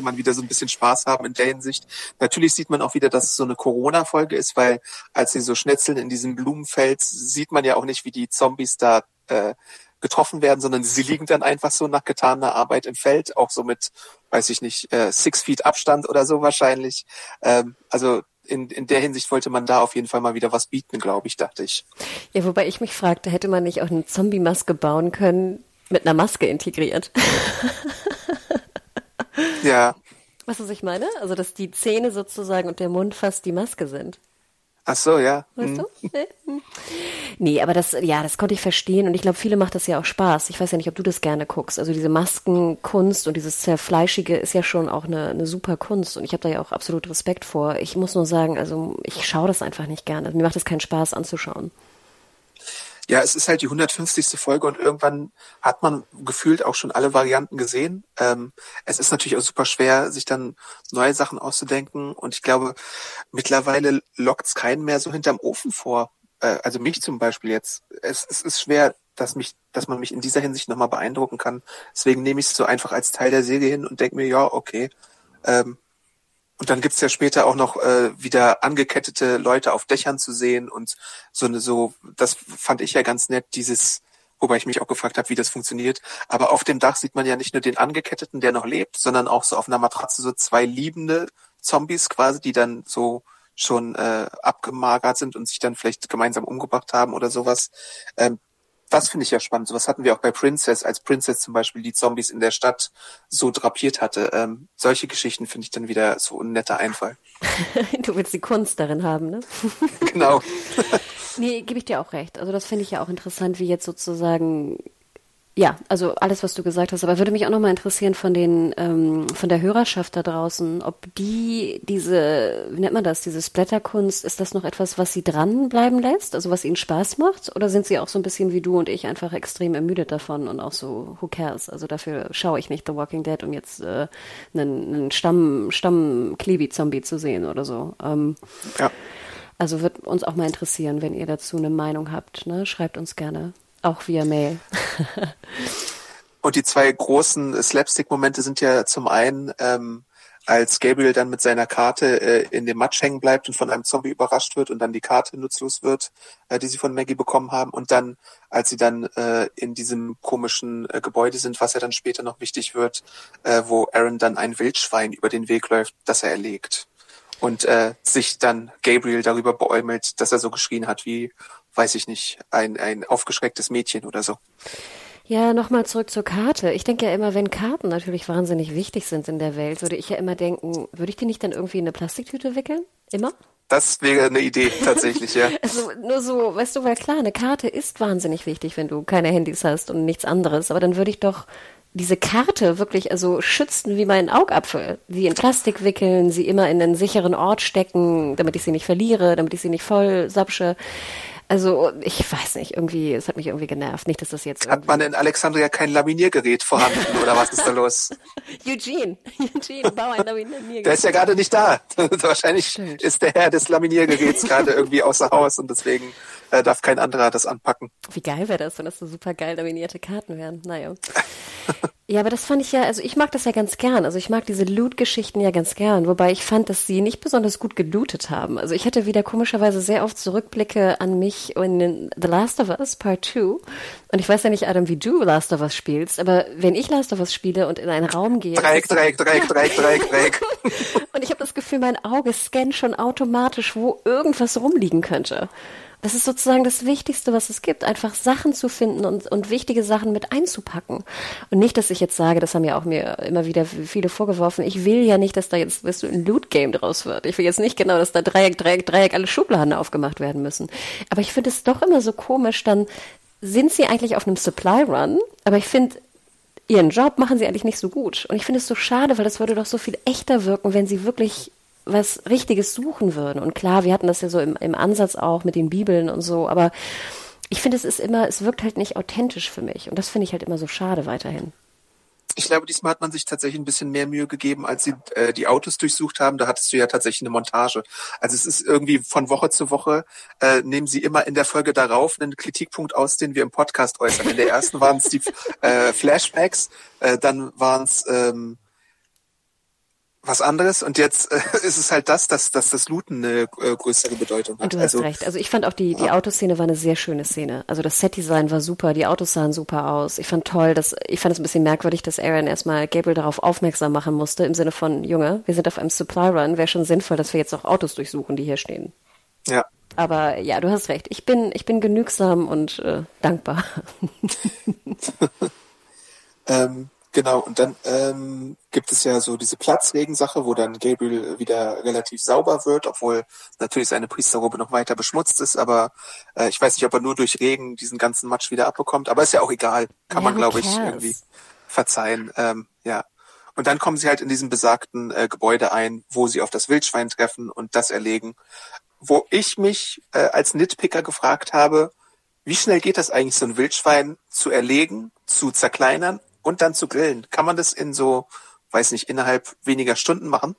Könnte man wieder so ein bisschen Spaß haben in der Hinsicht. Natürlich sieht man auch wieder, dass es so eine Corona-Folge ist, weil als sie so schnetzeln in diesem Blumenfeld, sieht man ja auch nicht, wie die Zombies da äh, getroffen werden, sondern sie liegen dann einfach so nach getaner Arbeit im Feld, auch so mit, weiß ich nicht, äh, six Feet Abstand oder so wahrscheinlich. Ähm, also in, in der Hinsicht wollte man da auf jeden Fall mal wieder was bieten, glaube ich, dachte ich. Ja, wobei ich mich fragte, hätte man nicht auch eine Zombie-Maske bauen können, mit einer Maske integriert? *laughs* ja. Was, was ich meine? Also, dass die Zähne sozusagen und der Mund fast die Maske sind. Ach so, ja. Weißt Hm. du? Nee. Hm. Nee, aber das, ja, das konnte ich verstehen und ich glaube, viele macht das ja auch Spaß. Ich weiß ja nicht, ob du das gerne guckst. Also diese Maskenkunst und dieses Zerfleischige ist ja schon auch eine, eine super Kunst und ich habe da ja auch absolut Respekt vor. Ich muss nur sagen, also ich schaue das einfach nicht gerne. Also mir macht es keinen Spaß anzuschauen. Ja, es ist halt die 150. Folge und irgendwann hat man gefühlt auch schon alle Varianten gesehen. Ähm, es ist natürlich auch super schwer, sich dann neue Sachen auszudenken und ich glaube, mittlerweile lockt es keinen mehr so hinterm Ofen vor. Äh, also mich zum Beispiel jetzt. Es, es ist schwer, dass mich, dass man mich in dieser Hinsicht nochmal beeindrucken kann. Deswegen nehme ich es so einfach als Teil der Serie hin und denke mir, ja, okay. Ähm, und dann gibt's ja später auch noch äh, wieder angekettete Leute auf Dächern zu sehen und so eine so, das fand ich ja ganz nett, dieses, wobei ich mich auch gefragt habe, wie das funktioniert. Aber auf dem Dach sieht man ja nicht nur den Angeketteten, der noch lebt, sondern auch so auf einer Matratze so zwei liebende Zombies quasi, die dann so schon äh, abgemagert sind und sich dann vielleicht gemeinsam umgebracht haben oder sowas. Ähm, das finde ich ja spannend. Sowas hatten wir auch bei Princess, als Princess zum Beispiel die Zombies in der Stadt so drapiert hatte. Ähm, solche Geschichten finde ich dann wieder so ein netter Einfall. *laughs* du willst die Kunst darin haben, ne? genau. *laughs* Nee, gebe ich dir auch recht. Also das finde ich ja auch interessant, wie jetzt sozusagen ja, also alles, was du gesagt hast, aber würde mich auch nochmal interessieren von den, ähm, von der Hörerschaft da draußen, ob die diese, wie nennt man das, diese Splatterkunst, ist das noch etwas, was sie dranbleiben lässt, also was ihnen Spaß macht? Oder sind sie auch so ein bisschen wie du und ich einfach extrem ermüdet davon und auch so, who cares? Also dafür schaue ich nicht The Walking Dead, um jetzt äh, einen, einen Stamm, Stamm Klebi-Zombie zu sehen oder so. Ähm, Ja. also wird uns auch mal interessieren, wenn ihr dazu eine Meinung habt, ne? Schreibt uns gerne. Auch via Mail. *laughs* Und die zwei großen Slapstick-Momente sind ja zum einen, ähm, als Gabriel dann mit seiner Karte äh, in dem Matsch hängen bleibt und von einem Zombie überrascht wird und dann die Karte nutzlos wird, äh, die sie von Maggie bekommen haben. Und dann, als sie dann äh, in diesem komischen äh, Gebäude sind, was ja dann später noch wichtig wird, äh, wo Aaron dann ein Wildschwein über den Weg läuft, das er erlegt. Und äh, sich dann Gabriel darüber beäumelt, dass er so geschrien hat wie, weiß ich nicht, ein, ein aufgeschrecktes Mädchen oder so. Ja, nochmal zurück zur Karte. Ich denke ja immer, wenn Karten natürlich wahnsinnig wichtig sind in der Welt, würde ich ja immer denken, würde ich die nicht dann irgendwie in eine Plastiktüte wickeln? Immer? Das wäre eine Idee tatsächlich, ja. *laughs* Also nur so, weißt du, weil klar, eine Karte ist wahnsinnig wichtig, wenn du keine Handys hast und nichts anderes. Aber dann würde ich doch diese Karte wirklich also schützen wie meinen Augapfel. Sie in Plastik wickeln, sie immer in einen sicheren Ort stecken, damit ich sie nicht verliere, damit ich sie nicht voll sapsche. Also ich weiß nicht, irgendwie, es hat mich irgendwie genervt. Nicht, dass das jetzt Hat man in Alexandria kein Laminiergerät vorhanden oder was ist da los? *laughs* Eugene, Eugene, bau ein Laminiergerät. Der ist ja gerade nicht da. *laughs* Wahrscheinlich Stimmt. ist der Herr des Laminiergeräts gerade irgendwie außer Haus und deswegen äh, darf kein anderer das anpacken. Wie geil wäre das, wenn das so super geil laminierte Karten wären. Naja. *laughs* Ja, aber das fand ich ja, also ich mag das ja ganz gern. Also ich mag diese Loot-Geschichten ja ganz gern, wobei ich fand, dass sie nicht besonders gut gelootet haben. Also ich hatte wieder komischerweise sehr oft Zurückblicke an mich in The Last of Us Part 2. Und ich weiß ja nicht, Adam, wie du Last of Us spielst, aber wenn ich Last of Us spiele und in einen Raum gehe. Dreieck, Dreieck, Dreieck, Dreieck, Dreieck, Dreieck. *laughs* und ich habe das Gefühl, mein Auge scannt schon automatisch, wo irgendwas rumliegen könnte. Das ist sozusagen das Wichtigste, was es gibt, einfach Sachen zu finden und, und wichtige Sachen mit einzupacken. Und nicht, dass ich jetzt sage, das haben ja auch mir immer wieder viele vorgeworfen, ich will ja nicht, dass da jetzt weißt du, ein Loot-Game draus wird. Ich will jetzt nicht genau, dass da Dreieck, Dreieck, Dreieck alle Schubladen aufgemacht werden müssen. Aber ich finde es doch immer so komisch, dann sind sie eigentlich auf einem Supply-Run, aber ich finde, ihren Job machen sie eigentlich nicht so gut. Und ich finde es so schade, weil das würde doch so viel echter wirken, wenn sie wirklich was Richtiges suchen würden. Und klar, wir hatten das ja so im, im Ansatz auch mit den Bibeln und so, aber ich finde, es ist immer, es wirkt halt nicht authentisch für mich. Und das finde ich halt immer so schade weiterhin. Ich glaube, diesmal hat man sich tatsächlich ein bisschen mehr Mühe gegeben, als sie äh, die Autos durchsucht haben. Da hattest du ja tatsächlich eine Montage. Also es ist irgendwie von Woche zu Woche, äh, nehmen sie immer in der Folge darauf einen Kritikpunkt aus, den wir im Podcast äußern. In der ersten waren es die *laughs* äh, Flashbacks, äh, dann waren es ähm, was anderes und jetzt äh, *laughs* ist es halt das, dass, dass das Looten eine äh, größere Bedeutung hat. Und du hast also, recht. Also ich fand auch die, die Autoszene war eine sehr schöne Szene. Also das Setdesign war super, die Autos sahen super aus. Ich fand toll, dass, ich fand es ein bisschen merkwürdig, dass Aaron erstmal Gabriel darauf aufmerksam machen musste, im Sinne von, Junge, wir sind auf einem Supply Run, wäre schon sinnvoll, dass wir jetzt auch Autos durchsuchen, die hier stehen. Ja. Aber ja, du hast recht. Ich bin, ich bin genügsam und äh, dankbar. *laughs* Ähm, Genau, und dann ähm, gibt es ja so diese Platzregensache, wo dann Gabriel wieder relativ sauber wird, obwohl natürlich seine Priesterrobe noch weiter beschmutzt ist, aber äh, ich weiß nicht, ob er nur durch Regen diesen ganzen Matsch wieder abbekommt, aber ist ja auch egal, kann Ja, man glaube ich irgendwie verzeihen. Ähm, ja. Und dann kommen sie halt in diesem besagten äh, Gebäude ein, wo sie auf das Wildschwein treffen und das erlegen, wo ich mich äh, als Nitpicker gefragt habe, wie schnell geht das eigentlich, so ein Wildschwein zu erlegen, zu zerkleinern und dann zu grillen? Kann man das in so, weiß nicht, innerhalb weniger Stunden machen?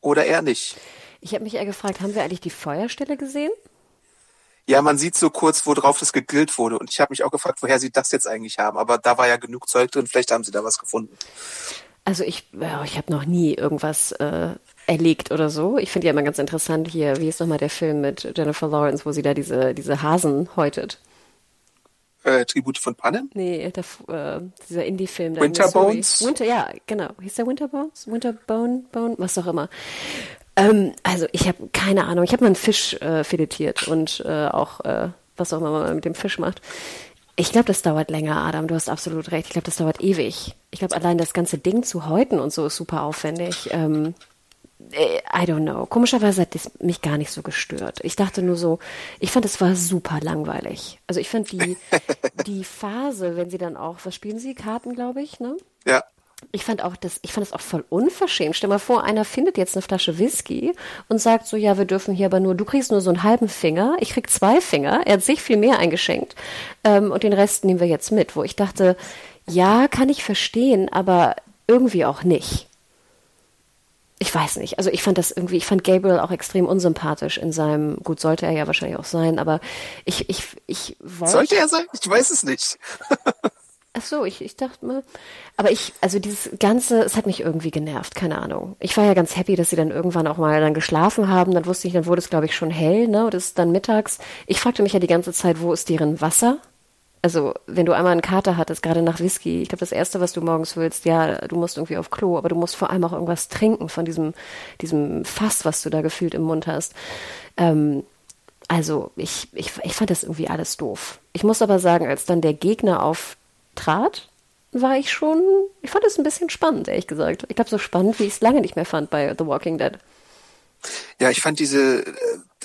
Oder eher nicht? Ich habe mich eher gefragt, haben wir eigentlich die Feuerstelle gesehen? Ja, man sieht so kurz, worauf das gegrillt wurde. Und ich habe mich auch gefragt, woher sie das jetzt eigentlich haben. Aber da war ja genug Zeug drin, vielleicht haben sie da was gefunden. Also ich, ja, ich habe noch nie irgendwas äh, erlegt oder so. Ich finde ja immer ganz interessant hier, wie ist nochmal der Film mit Jennifer Lawrence, wo sie da diese, diese Hasen häutet. Äh, Tribute von Pannen? Nee, der, äh, dieser Indie-Film. Winterbones? Winter, ja, genau. Hieß der Winterbones? Winterbone, Bone, was auch immer. Ähm, also ich habe keine Ahnung. Ich habe mal einen Fisch äh, filetiert und äh, auch, äh, was auch immer man mit dem Fisch macht. Ich glaube, das dauert länger, Adam. Du hast absolut recht. Ich glaube, das dauert ewig. Ich glaube, allein das ganze Ding zu häuten und so ist super aufwendig. Ähm, äh, I don't know. Komischerweise hat das mich gar nicht so gestört. Ich dachte nur so, ich fand, es war super langweilig. Also ich fand die, *laughs* die Phase, wenn sie dann auch, was spielen sie? Karten, glaube ich, ne? Ja. Ich fand auch das, ich fand das auch voll unverschämt. Stell mal vor, einer findet jetzt eine Flasche Whisky und sagt so, ja, wir dürfen hier aber nur, du kriegst nur so einen halben Finger, ich krieg zwei Finger, er hat sich viel mehr eingeschenkt ähm, und den Rest nehmen wir jetzt mit. Wo ich dachte, ja, kann ich verstehen, aber irgendwie auch nicht. Ich weiß nicht. Also ich fand das irgendwie, ich fand Gabriel auch extrem unsympathisch in seinem, gut, sollte er ja wahrscheinlich auch sein, aber ich, ich, ich wollte. Sollte er sein? Ich weiß es nicht. *laughs* Ach so, ich, ich dachte mal. Aber ich, also dieses Ganze, es hat mich irgendwie genervt, keine Ahnung. Ich war ja ganz happy, dass sie dann irgendwann auch mal dann geschlafen haben. Dann wusste ich, dann wurde es, glaube ich, schon hell, ne? Und es ist dann mittags. Ich fragte mich ja die ganze Zeit, wo ist deren Wasser? Also, wenn du einmal einen Kater hattest, gerade nach Whisky, ich glaube, das Erste, was du morgens willst, ja, du musst irgendwie auf Klo, aber du musst vor allem auch irgendwas trinken von diesem, diesem Fass, was du da gefühlt im Mund hast. Ähm, also, ich, ich, ich fand das irgendwie alles doof. Ich muss aber sagen, als dann der Gegner auftrat, war ich schon, ich fand es ein bisschen spannend, ehrlich gesagt. Ich glaube, so spannend, wie ich es lange nicht mehr fand bei The Walking Dead. Ja, ich fand diese, äh,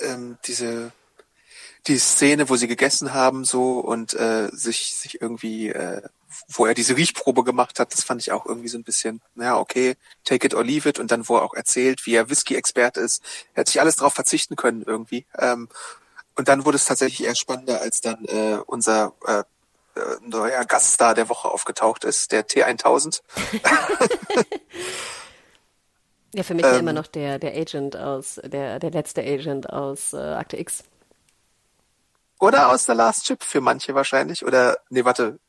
ähm, diese, die Szene, wo sie gegessen haben, so und äh, sich, sich irgendwie, äh, wo er diese Riechprobe gemacht hat, das fand ich auch irgendwie so ein bisschen, naja, okay, take it or leave it und dann, wo er auch erzählt, wie er Whisky-Experte ist, er hätte sich alles drauf verzichten können irgendwie. Ähm, und dann wurde es tatsächlich eher spannender, als dann äh, unser äh, äh, neuer Gaststar der Woche aufgetaucht ist, der T1000. *laughs* Ja, für mich ja Ähm. immer noch der, der Agent aus, der, der letzte Agent aus äh, Akte X. Oder aus der Last Chip für manche wahrscheinlich. Oder, nee, warte,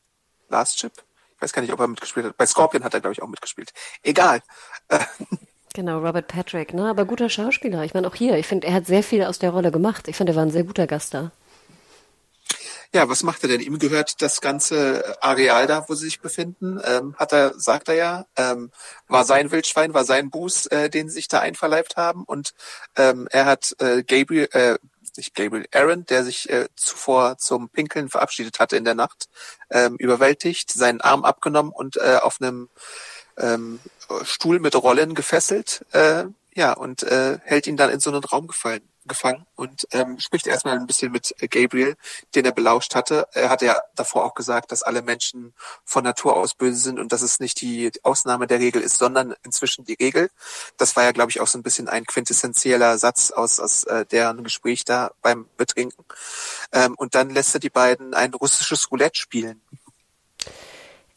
Last Chip? Ich weiß gar nicht, ob er mitgespielt hat. Bei Scorpion hat er, glaube ich, auch mitgespielt. Egal. *laughs* Genau, Robert Patrick, ne? Aber guter Schauspieler. Ich meine, auch hier, ich finde, er hat sehr viel aus der Rolle gemacht. Ich finde, er war ein sehr guter Gast da. ja, was macht er denn? Ihm gehört das ganze Areal da, wo sie sich befinden. Ähm, hat er, sagt er ja, ähm, war sein Wildschwein, war sein Buß, äh, den sie sich da einverleibt haben. Und ähm, er hat äh, Gabriel, äh, nicht Gabriel, Aaron, der sich äh, zuvor zum Pinkeln verabschiedet hatte in der Nacht, ähm, überwältigt, seinen Arm abgenommen und äh, auf einem ähm, Stuhl mit Rollen gefesselt, äh, ja, und äh, hält ihn dann in so einen Raum gefallen, gefangen und ähm, spricht erstmal ein bisschen mit äh, Gabriel, den er belauscht hatte. Er hatte ja davor auch gesagt, dass alle Menschen von Natur aus böse sind und dass es nicht die Ausnahme der Regel ist, sondern inzwischen die Regel. Das war ja, glaube ich, auch so ein bisschen ein quintessentieller Satz aus, aus äh, deren Gespräch da beim Betrinken. Ähm, und dann lässt er die beiden ein russisches Roulette spielen.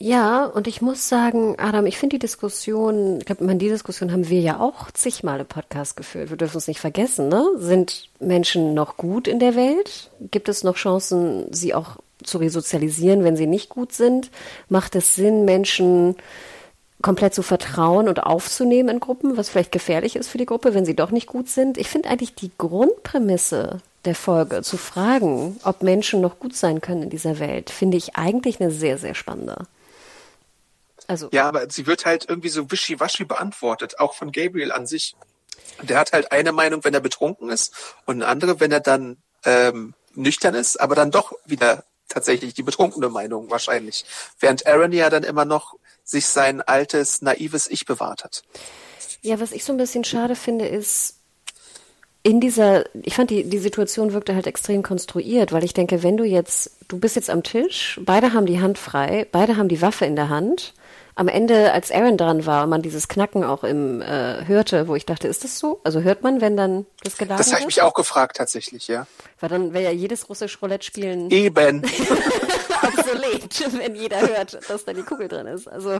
Ja, und ich muss sagen, Adam, ich finde die Diskussion, ich glaube, man, die Diskussion haben wir ja auch zigmal im Podcast geführt. Wir dürfen es nicht vergessen, ne? Sind Menschen noch gut in der Welt? Gibt es noch Chancen, sie auch zu resozialisieren, wenn sie nicht gut sind? Macht es Sinn, Menschen komplett zu vertrauen und aufzunehmen in Gruppen, was vielleicht gefährlich ist für die Gruppe, wenn sie doch nicht gut sind? Ich finde eigentlich die Grundprämisse der Folge, zu fragen, ob Menschen noch gut sein können in dieser Welt, finde ich eigentlich eine sehr, sehr spannende. Also, Ja, aber sie wird halt irgendwie so wischiwaschi beantwortet, auch von Gabriel an sich. Der hat halt eine Meinung, wenn er betrunken ist und eine andere, wenn er dann ähm, nüchtern ist, aber dann doch wieder tatsächlich die betrunkene Meinung wahrscheinlich. Während Aaron ja dann immer noch sich sein altes, naives Ich bewahrt hat. Ja, was ich so ein bisschen schade finde, ist, in dieser, ich fand die, die Situation wirkte halt extrem konstruiert, weil ich denke, wenn du jetzt, du bist jetzt am Tisch, beide haben die Hand frei, beide haben die Waffe in der Hand. Am Ende, als Aaron dran war und man dieses Knacken auch im äh, hörte, wo ich dachte, ist das so? Also hört man, wenn dann das geladen Das habe ich mich auch gefragt tatsächlich, ja. Weil dann wäre ja jedes russisch Roulette spielen Eben. *laughs* obsolet, wenn jeder hört, dass da die Kugel drin ist. Also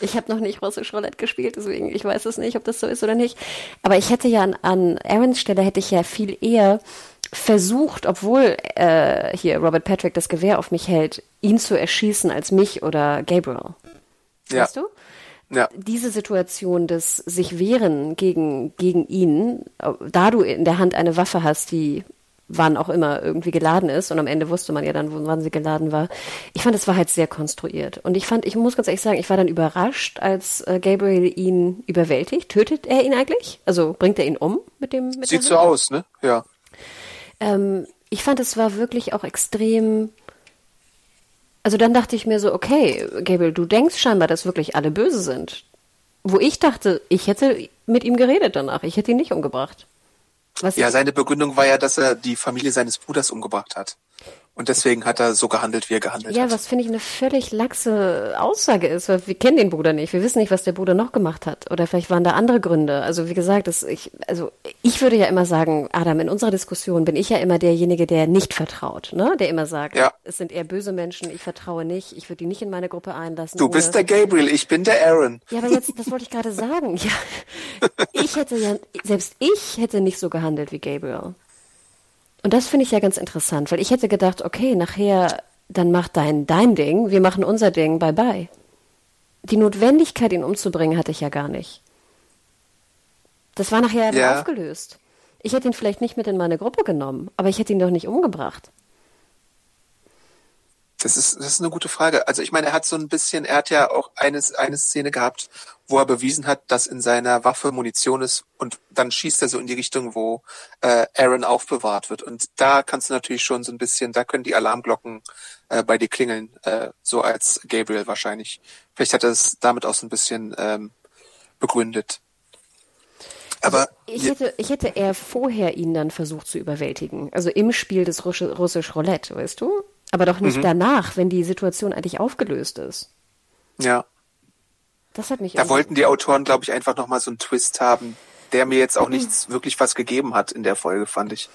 ich habe noch nicht russisch Roulette gespielt, deswegen ich weiß es nicht, ob das so ist oder nicht. Aber ich hätte ja an, an Aarons Stelle hätte ich ja viel eher versucht, obwohl äh, hier Robert Patrick das Gewehr auf mich hält, ihn zu erschießen als mich oder Gabriel. Ja. Weißt du? Ja. Diese Situation des sich wehren gegen, gegen ihn, da du in der Hand eine Waffe hast, die wann auch immer irgendwie geladen ist und am Ende wusste man ja dann, wann sie geladen war. Ich fand, es war halt sehr konstruiert. Und ich fand, ich muss ganz ehrlich sagen, ich war dann überrascht, als äh, Gabriel ihn überwältigt. Tötet er ihn eigentlich? Also bringt er ihn um mit dem? Mit Sieht so aus, ne? Ja. Ähm, ich fand, es war wirklich auch extrem also dann dachte ich mir so, okay, Gabriel, du denkst scheinbar, dass wirklich alle böse sind. Wo ich dachte, ich hätte mit ihm geredet danach, ich hätte ihn nicht umgebracht. Was ja, seine Begründung war ja, dass er die Familie seines Bruders umgebracht hat. Und deswegen hat er so gehandelt, wie er gehandelt ja, hat. Ja, was finde ich eine völlig laxe Aussage ist, weil wir kennen den Bruder nicht. Wir wissen nicht, was der Bruder noch gemacht hat. Oder vielleicht waren da andere Gründe. Also wie gesagt, das, ich, also ich würde ja immer sagen, Adam, in unserer Diskussion bin ich ja immer derjenige, der nicht vertraut, ne? Der immer sagt, ja. es sind eher böse Menschen, ich vertraue nicht, ich würde die nicht in meine Gruppe einlassen. Du bist der Gabriel, ich bin der Aaron. Ja, aber jetzt, das wollte ich gerade sagen. Ja, *laughs* ich hätte ja, selbst ich hätte nicht so gehandelt wie Gabriel. Und das finde ich ja ganz interessant, weil ich hätte gedacht, okay, nachher, dann mach dein, dein Ding, wir machen unser Ding, bye bye. Die Notwendigkeit, ihn umzubringen, hatte ich ja gar nicht. Das war nachher ja. aufgelöst. Ich hätte ihn vielleicht nicht mit in meine Gruppe genommen, aber ich hätte ihn doch nicht umgebracht. Das ist, das ist eine gute Frage. Also ich meine, er hat so ein bisschen, er hat ja auch eine, eine Szene gehabt, wo er bewiesen hat, dass in seiner Waffe Munition ist und dann schießt er so in die Richtung, wo äh, Aaron aufbewahrt wird. Und da kannst du natürlich schon so ein bisschen, da können die Alarmglocken äh, bei dir klingeln, äh, so als Gabriel wahrscheinlich. Vielleicht hat er es damit auch so ein bisschen ähm, begründet. Aber ich hätte, ich hätte eher vorher ihn dann versucht zu überwältigen. Also im Spiel des Russisch Roulette, weißt du? Aber doch nicht mhm. danach, wenn die Situation eigentlich aufgelöst ist. Ja. Das hat mich. Da wollten die Autoren, glaube ich, einfach nochmal so einen Twist haben, der mir jetzt auch mhm. nichts wirklich was gegeben hat in der Folge, fand ich.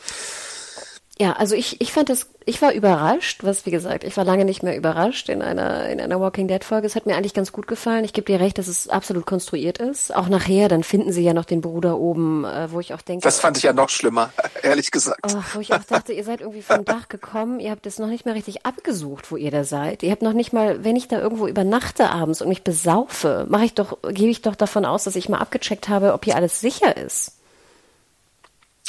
Ja, also ich, ich fand das, ich war überrascht, was wie gesagt, ich war lange nicht mehr überrascht in einer, in einer Walking Dead Folge. Es hat mir eigentlich ganz gut gefallen. Ich gebe dir recht, dass es absolut konstruiert ist. Auch nachher, dann finden sie ja noch den Bruder oben, äh, wo ich auch denke. Das fand ich ja noch schlimmer, *laughs* ehrlich gesagt. Oh, wo ich auch dachte, ihr seid irgendwie vom Dach gekommen, ihr habt es noch nicht mal richtig abgesucht, wo ihr da seid. Ihr habt noch nicht mal, wenn ich da irgendwo übernachte abends und mich besaufe, mache ich doch, gebe ich doch davon aus, dass ich mal abgecheckt habe, ob hier alles sicher ist.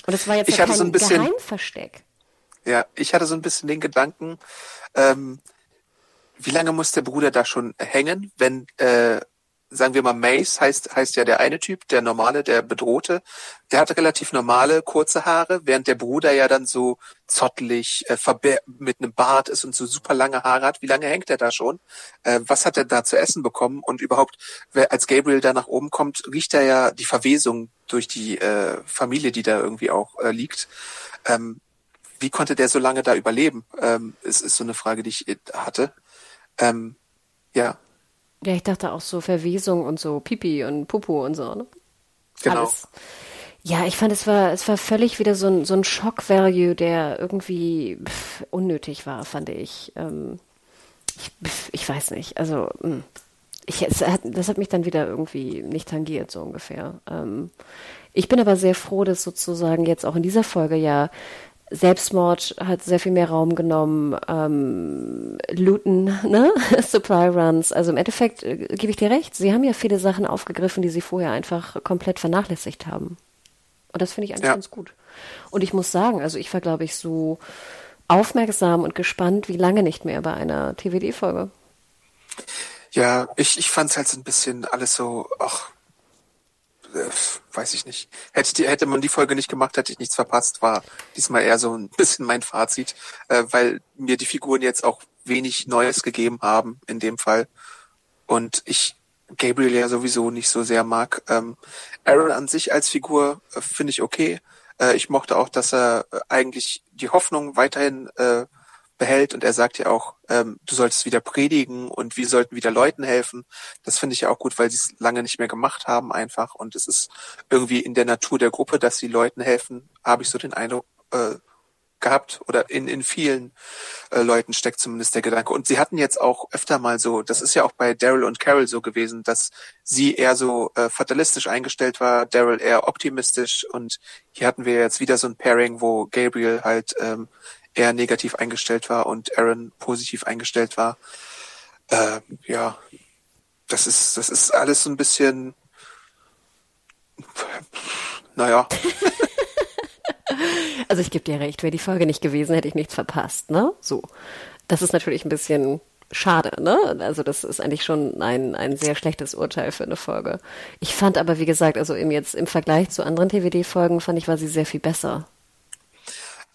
Und es war jetzt ich ja kein so ein bisschen, Geheimversteck. Ja, ich hatte so ein bisschen den Gedanken, ähm, wie lange muss der Bruder da schon hängen, wenn, äh, sagen wir mal, Mace heißt, heißt ja der eine Typ, der normale, der bedrohte, der hatte relativ normale, kurze Haare, während der Bruder ja dann so zottelig, äh, mit einem Bart ist und so super lange Haare hat. Wie lange hängt er da schon? Äh, was hat er da zu essen bekommen? Und überhaupt, als Gabriel da nach oben kommt, riecht er ja die Verwesung durch die äh, Familie, die da irgendwie auch äh, liegt. Ähm, wie konnte der so lange da überleben? Ähm, ist, ist so eine Frage, die ich hatte. Ähm, ja. Ja, ich dachte auch so Verwesung und so Pipi und Pupu und so, ne? Genau. Alles. Ja, ich fand, es war, es war völlig wieder so ein, so ein Shock-Value, der irgendwie pff, unnötig war, fand ich. Ähm, ich, pff, ich weiß nicht. Also, hm. ich, hat, das hat mich dann wieder irgendwie nicht tangiert, so ungefähr. Ähm, ich bin aber sehr froh, dass sozusagen jetzt auch in dieser Folge ja Selbstmord hat sehr viel mehr Raum genommen, ähm, Looten, *laughs* ne? Supply Runs. Also im Endeffekt äh, gebe ich dir recht, sie haben ja viele Sachen aufgegriffen, die sie vorher einfach komplett vernachlässigt haben. Und das finde ich eigentlich ja. ganz gut. Und ich muss sagen, also ich war, glaube ich, so aufmerksam und gespannt wie lange nicht mehr bei einer TVD-Folge. Ja, ich, ich fand es halt so ein bisschen alles so, ach, weiß ich nicht. Hätte, die, hätte man die Folge nicht gemacht, hätte ich nichts verpasst, war diesmal eher so ein *laughs* bisschen mein Fazit, äh, weil mir die Figuren jetzt auch wenig Neues gegeben haben in dem Fall. und ich Gabriel ja sowieso nicht so sehr mag. Ähm, Aaron an sich als Figur äh, finde ich okay. Äh, ich mochte auch, dass er äh, eigentlich die Hoffnung weiterhin äh, behält und er sagt ja auch, ähm, du solltest wieder predigen und wir sollten wieder Leuten helfen. Das finde ich ja auch gut, weil sie es lange nicht mehr gemacht haben einfach und es ist irgendwie in der Natur der Gruppe, dass sie Leuten helfen, habe ich so den Eindruck äh, gehabt oder in, in vielen äh, Leuten steckt zumindest der Gedanke. Und sie hatten jetzt auch öfter mal so, das ist ja auch bei Daryl und Carol so gewesen, dass sie eher so äh, fatalistisch eingestellt war, Daryl eher optimistisch und hier hatten wir jetzt wieder so ein Pairing, wo Gabriel halt ähm, eher negativ eingestellt war und Aaron positiv eingestellt war. Äh, ja, das ist, das ist alles so ein bisschen, naja. *laughs* also ich gebe dir recht, wäre die Folge nicht gewesen, hätte ich nichts verpasst, ne? So. Das ist natürlich ein bisschen schade, ne? Also das ist eigentlich schon ein, ein sehr schlechtes Urteil für eine Folge. Ich fand aber, wie gesagt, also im jetzt im Vergleich zu anderen TVD-Folgen fand ich, war sie sehr viel besser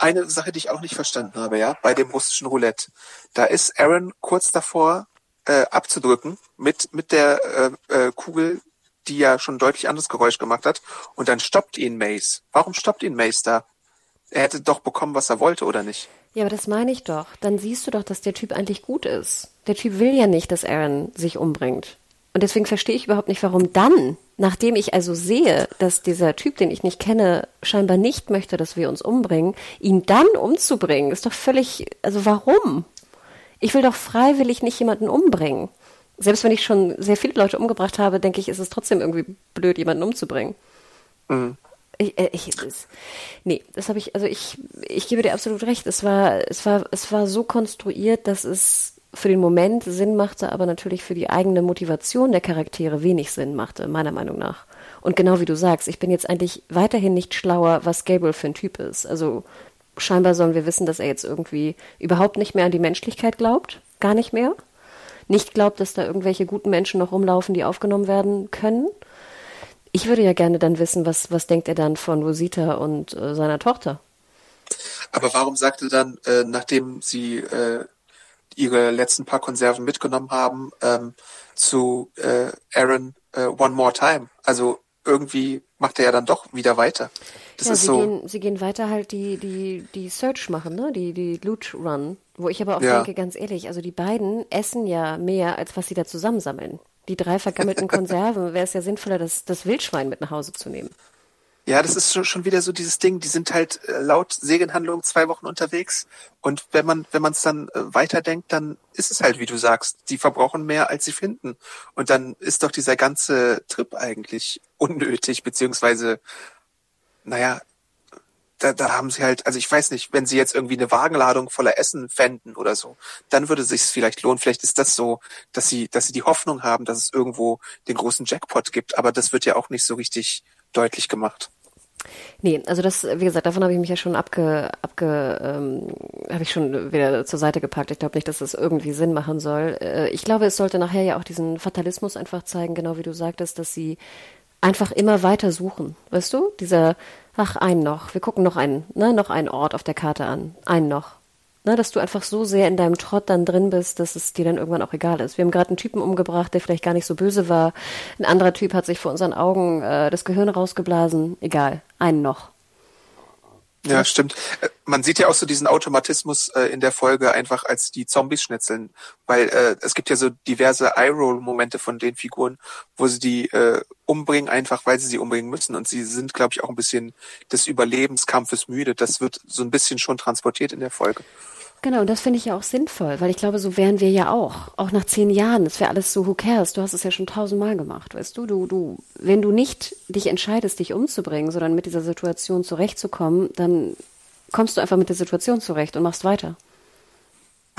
eine Sache, die ich auch nicht verstanden habe, ja, bei dem russischen Roulette. Da ist Aaron kurz davor äh, abzudrücken mit mit der äh, äh, Kugel, die ja schon deutlich anderes Geräusch gemacht hat, und dann stoppt ihn Mace. Warum stoppt ihn Mace da? Er hätte doch bekommen, was er wollte, oder nicht? Ja, aber das meine ich doch. Dann siehst du doch, dass der Typ eigentlich gut ist. Der Typ will ja nicht, dass Aaron sich umbringt. Und deswegen verstehe ich überhaupt nicht, warum dann, nachdem ich also sehe, dass dieser Typ, den ich nicht kenne, scheinbar nicht möchte, dass wir uns umbringen, ihn dann umzubringen, ist doch völlig, also warum? Ich will doch freiwillig nicht jemanden umbringen. Selbst wenn ich schon sehr viele Leute umgebracht habe, denke ich, ist es trotzdem irgendwie blöd, jemanden umzubringen. Mhm. Ich, äh, ich, das, nee, das habe ich, also ich, ich gebe dir absolut recht. Es war, es war, es war so konstruiert, dass es für den Moment Sinn machte, aber natürlich für die eigene Motivation der Charaktere wenig Sinn machte, meiner Meinung nach. Und genau wie du sagst, ich bin jetzt eigentlich weiterhin nicht schlauer, was Gabriel für ein Typ ist. Also scheinbar sollen wir wissen, dass er jetzt irgendwie überhaupt nicht mehr an die Menschlichkeit glaubt, gar nicht mehr. Nicht glaubt, dass da irgendwelche guten Menschen noch rumlaufen, die aufgenommen werden können. Ich würde ja gerne dann wissen, was, was denkt er dann von Rosita und äh, seiner Tochter? Aber warum sagte dann, äh, nachdem sie äh, ihre letzten paar Konserven mitgenommen haben, ähm, zu äh, Aaron äh, One More Time. Also irgendwie macht er ja dann doch wieder weiter. Das ja, ist sie so. Gehen, sie gehen weiter halt die, die, die Search machen, ne? Die, die Loot Run. Wo ich aber auch ja. denke, ganz ehrlich, also die beiden essen ja mehr, als was sie da zusammensammeln. Die drei vergammelten *laughs* Konserven wäre es ja sinnvoller, das, das Wildschwein mit nach Hause zu nehmen. Ja, das ist schon wieder so dieses Ding, die sind halt äh, laut Serienhandlung zwei Wochen unterwegs und wenn man wenn man es dann äh, weiterdenkt, dann ist es halt, wie du sagst, die verbrauchen mehr, als sie finden und dann ist doch dieser ganze Trip eigentlich unnötig, beziehungsweise, naja, da, da haben sie halt, also ich weiß nicht, wenn sie jetzt irgendwie eine Wagenladung voller Essen fänden oder so, dann würde sich vielleicht lohnen. Vielleicht ist das so, dass sie, dass sie die Hoffnung haben, dass es irgendwo den großen Jackpot gibt, aber das wird ja auch nicht so richtig deutlich gemacht. Nee, also das, wie gesagt, davon habe ich mich ja schon abge, abge ähm, habe ich schon wieder zur Seite gepackt. Ich glaube nicht, dass das irgendwie Sinn machen soll. Äh, ich glaube, es sollte nachher ja auch diesen Fatalismus einfach zeigen, genau wie du sagtest, dass sie einfach immer weiter suchen. Weißt du? Dieser, ach, einen noch. Wir gucken noch einen, ne, noch einen Ort auf der Karte an. Einen noch. Ne, dass du einfach so sehr in deinem Trott dann drin bist, dass es dir dann irgendwann auch egal ist. Wir haben gerade einen Typen umgebracht, der vielleicht gar nicht so böse war. Ein anderer Typ hat sich vor unseren Augen äh, das Gehirn rausgeblasen. Egal, einen noch. Ja, stimmt. Äh, man sieht ja auch so diesen Automatismus äh, in der Folge einfach als die Zombies schnitzeln, weil äh, es gibt ja so diverse Eye-Roll-Momente von den Figuren, wo sie die äh, umbringen, einfach weil sie sie umbringen müssen und sie sind, glaube ich, auch ein bisschen des Überlebenskampfes müde. Das wird so ein bisschen schon transportiert in der Folge. Genau, und das finde ich ja auch sinnvoll, weil ich glaube, so wären wir ja auch. Auch nach zehn Jahren, das wäre alles so, who cares? Du hast es ja schon tausendmal gemacht, weißt du? Du, du, wenn du nicht dich entscheidest, dich umzubringen, sondern mit dieser Situation zurechtzukommen, dann kommst du einfach mit der Situation zurecht und machst weiter.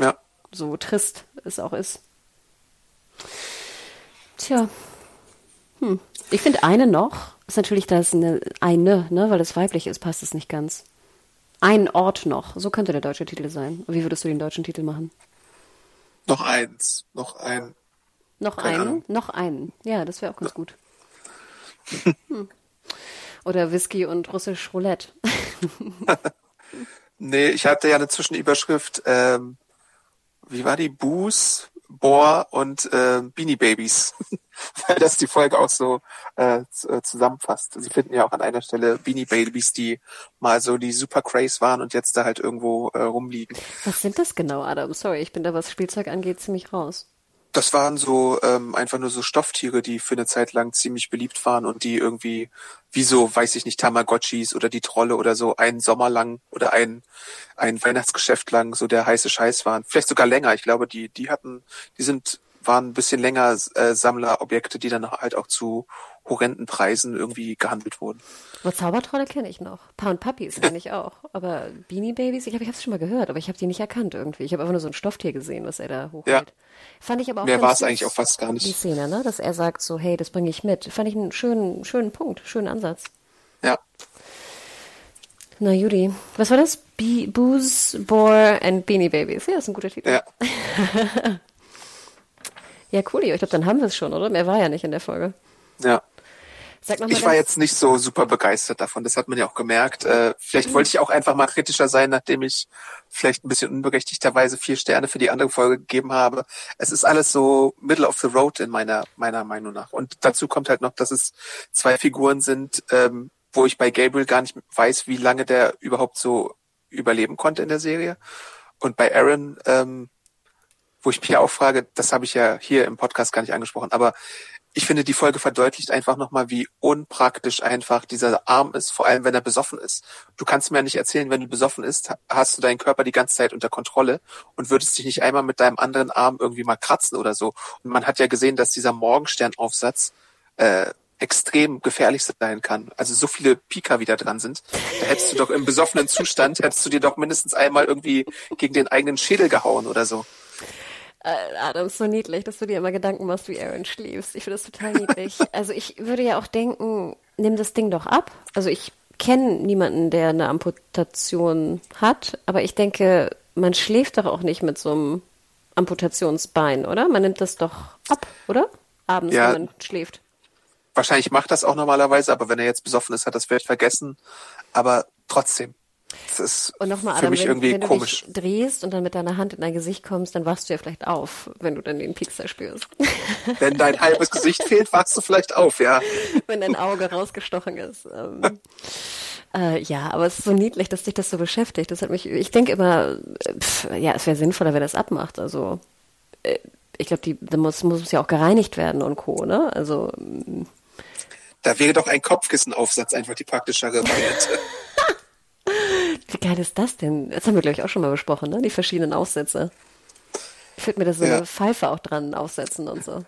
Ja. So trist es auch ist. Tja. Hm. Ich finde eine noch, ist natürlich das eine, eine, ne, weil es weiblich ist, passt es nicht ganz. Ein Ort noch. So könnte der deutsche Titel sein. Wie würdest du den deutschen Titel machen? Noch eins. Noch ein. Noch Keine einen? Ahnung. Noch einen. Ja, das wäre auch ganz gut. *laughs* Hm. Oder Whisky und russisch Roulette. *laughs* nee, ich hatte ja eine Zwischenüberschrift. Ähm, wie war die? Buß, Boar und äh, Beanie Babies, *laughs* weil das die Folge auch so äh, zusammenfasst. Sie finden ja auch an einer Stelle Beanie Babies, die mal so die Super Craze waren und jetzt da halt irgendwo äh, rumliegen. Was sind das genau, Adam? Sorry, ich bin da, was Spielzeug angeht, ziemlich raus. Das waren so ähm, einfach nur so Stofftiere, die für eine Zeit lang ziemlich beliebt waren und die irgendwie, wie so, weiß ich nicht, Tamagotchis oder die Trolle oder so, einen Sommer lang oder ein, ein Weihnachtsgeschäft lang so der heiße Scheiß waren. Vielleicht sogar länger. Ich glaube, die, die hatten, die sind, waren ein bisschen länger äh, Sammlerobjekte, die dann halt auch zu horrenden Preisen irgendwie gehandelt wurden. Aber Zaubertrolle kenne ich noch. Pa und Puppies kenne ich auch. Aber Beanie Babies, ich habe es schon mal gehört, aber ich habe die nicht erkannt irgendwie. Ich habe einfach nur so ein Stofftier gesehen, was er da hochhält. Ja. Fand ich aber auch Mehr war es eigentlich auch fast gar nicht. Die Szene, ne? Dass er sagt so, hey, das bringe ich mit. Fand ich einen schönen, schönen Punkt, schönen Ansatz. Ja. Na, Judy, was war das? Be Booze, Boar and Beanie Babies. Ja, das ist ein guter Titel. Ja. *laughs* ja, cool. Ich glaube, dann haben wir es schon, oder? Mehr war ja nicht in der Folge. Ja ich war jetzt nicht so super begeistert davon. Das hat man ja auch gemerkt. Äh, vielleicht mhm. wollte ich auch einfach mal kritischer sein, nachdem ich vielleicht ein bisschen unberechtigterweise vier Sterne für die andere Folge gegeben habe. Es ist alles so middle of the road in meiner meiner Meinung nach. Und dazu kommt halt noch, dass es zwei Figuren sind, ähm, wo ich bei Gabriel gar nicht weiß, wie lange der überhaupt so überleben konnte in der Serie. Und bei Aaron, ähm, wo ich mich auch frage, das habe ich ja hier im Podcast gar nicht angesprochen, aber ich finde, die Folge verdeutlicht einfach nochmal, wie unpraktisch einfach dieser Arm ist, vor allem wenn er besoffen ist. Du kannst mir ja nicht erzählen, wenn du besoffen ist, hast du deinen Körper die ganze Zeit unter Kontrolle und würdest dich nicht einmal mit deinem anderen Arm irgendwie mal kratzen oder so. Und man hat ja gesehen, dass dieser Morgensternaufsatz äh, extrem gefährlich sein kann. Also so viele Pika wieder dran sind. Da hättest du doch im besoffenen Zustand, hättest du dir doch mindestens einmal irgendwie gegen den eigenen Schädel gehauen oder so. Äh, Adam, ist so niedlich, dass du dir immer Gedanken machst, wie Aaron schläfst. Ich finde das total niedlich. *laughs* also ich würde ja auch denken, nimm das Ding doch ab. Also ich kenne niemanden, der eine Amputation hat, aber ich denke, man schläft doch auch nicht mit so einem Amputationsbein, oder? Man nimmt das doch ab, oder? Abends, ja, wenn man schläft. Wahrscheinlich macht das auch normalerweise, aber wenn er jetzt besoffen ist, hat er das vielleicht vergessen. Aber trotzdem, das ist und nochmal, für mich wenn, irgendwie wenn komisch. Du dich drehst und dann mit deiner Hand in dein Gesicht kommst, dann wachst du ja vielleicht auf, wenn du dann den Piekser spürst. *laughs* Wenn dein halbes Gesicht fehlt, wachst du vielleicht auf, ja. *laughs* Wenn dein Auge rausgestochen ist. Ähm, äh, ja, aber es ist so niedlich, dass dich das so beschäftigt. Das hat mich, ich denke immer, pff, ja, es wäre sinnvoller, wenn das abmacht. Also, äh, ich glaube, die, da muss, muss ja auch gereinigt werden und Co., ne? Also, da wäre doch ein Kopfkissenaufsatz einfach die praktischere Variante. *laughs* Wie geil ist das denn? Das haben wir, glaube ich, auch schon mal besprochen, ne? Die verschiedenen Aufsätze. Ich würde mir da so ja. eine Pfeife auch dran aufsetzen und so.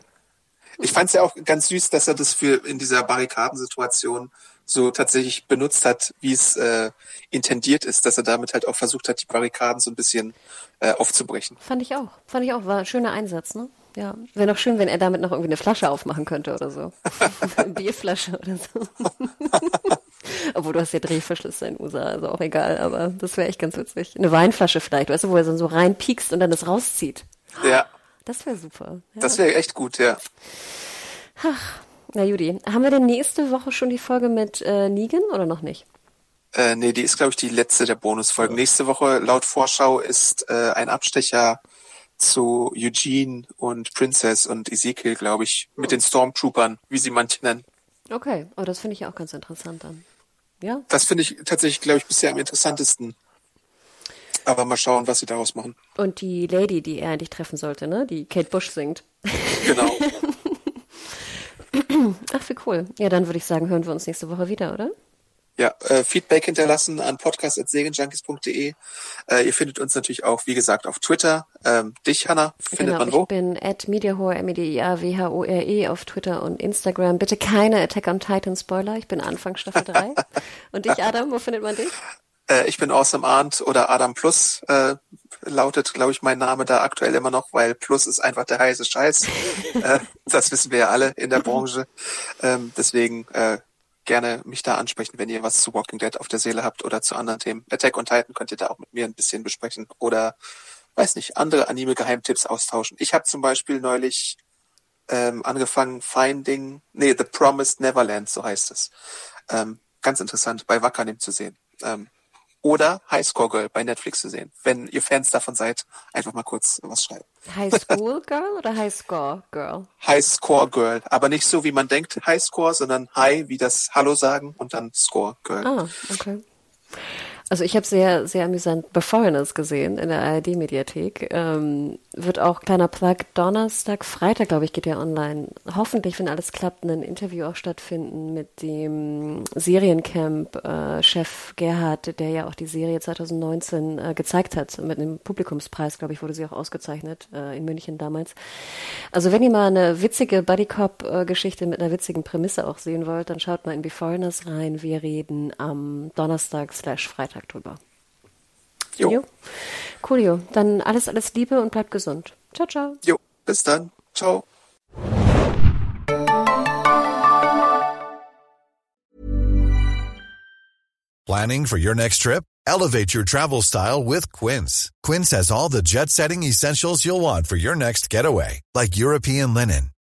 Ich fand es ja auch ganz süß, dass er das für in dieser Barrikadensituation so tatsächlich benutzt hat, wie es äh, intendiert ist, dass er damit halt auch versucht hat, die Barrikaden so ein bisschen äh, aufzubrechen. Fand ich auch. Fand ich auch. War ein schöner Einsatz, ne? Ja. Wäre doch schön, wenn er damit noch irgendwie eine Flasche aufmachen könnte oder so. *laughs* eine Bierflasche oder so. *laughs* *laughs* Obwohl du hast ja Drehverschlüsse in USA, also auch egal, aber das wäre echt ganz witzig. Eine Weinflasche vielleicht, weißt du, wo er so reinpiekst und dann das rauszieht. Ja. Das wäre super. Ja. Das wäre echt gut, ja. Ach, na Judy, haben wir denn nächste Woche schon die Folge mit äh, Negan oder noch nicht? Äh, nee, die ist, glaube ich, die letzte der Bonusfolgen. Nächste Woche, laut Vorschau, ist äh, ein Abstecher zu Eugene und Princess und Ezekiel, glaube ich, mit den Stormtroopern, wie sie manche nennen. Okay, oh, das finde ich auch ganz interessant dann. Ja? Das finde ich tatsächlich, glaube ich, bisher am interessantesten. Aber mal schauen, was sie daraus machen. Und die Lady, die er eigentlich treffen sollte, ne? Die Kate Bush singt. Genau. *laughs* Ach, wie cool. Ja, dann würde ich sagen, hören wir uns nächste Woche wieder, oder? Ja, äh, Feedback hinterlassen an podcast.segenjunkies.de. Äh, ihr findet uns natürlich auch, wie gesagt, auf Twitter. Ähm, dich, Hanna, findet genau, man wo? Ich bin at mediahore, M-E-D-I-A-W-H-O-R-E e auf Twitter und Instagram. Bitte keine Attack on Titan Spoiler. Ich bin Anfang Staffel *laughs* 3. und dich, Adam, wo findet man dich? Äh, ich bin Awesome Arndt oder Adam Plus. Äh, lautet, glaube ich, mein Name da aktuell immer noch, weil Plus ist einfach der heiße Scheiß. *laughs* äh, das wissen wir ja alle in der Branche. Ähm, deswegen äh, gerne mich da ansprechen, wenn ihr was zu Walking Dead auf der Seele habt oder zu anderen Themen. Attack on Titan könnt ihr da auch mit mir ein bisschen besprechen oder weiß nicht, andere Anime-Geheimtipps austauschen. Ich habe zum Beispiel neulich ähm, angefangen Finding, nee, The Promised Neverland, so heißt es. Ähm, ganz interessant, bei Wakanim zu sehen. Ähm, oder Highscore Girl bei Netflix zu sehen. Wenn ihr Fans davon seid, einfach mal kurz was schreiben. High School Girl oder High Score Girl? High Score Girl, aber nicht so wie man denkt High Score, sondern High wie das Hallo sagen und dann Score Girl. Ah, okay. Also ich habe sehr, sehr amüsant The Foreigners gesehen in der ARD-Mediathek. Ähm, wird auch kleiner Plug Donnerstag, Freitag, glaube ich, geht ja online. Hoffentlich, wenn alles klappt, ein Interview auch stattfinden mit dem Seriencamp-Chef äh, Gerhard, der ja auch die Serie 2019 äh, gezeigt hat. Mit einem Publikumspreis, glaube ich, wurde sie auch ausgezeichnet äh, in München damals. Also wenn ihr mal eine witzige Buddy-Cop-Geschichte mit einer witzigen Prämisse auch sehen wollt, dann schaut mal in The Foreigners rein. Wir reden am Donnerstag slash Freitag Freitag drüber. Jo. jo. Coolio. Dann alles, alles Liebe und bleibt gesund. Ciao, ciao. Jo, bis dann. Ciao. Planning for your next trip? Elevate your travel style with Quince. Quince has all the jet setting essentials you'll want for your next getaway, like European linen,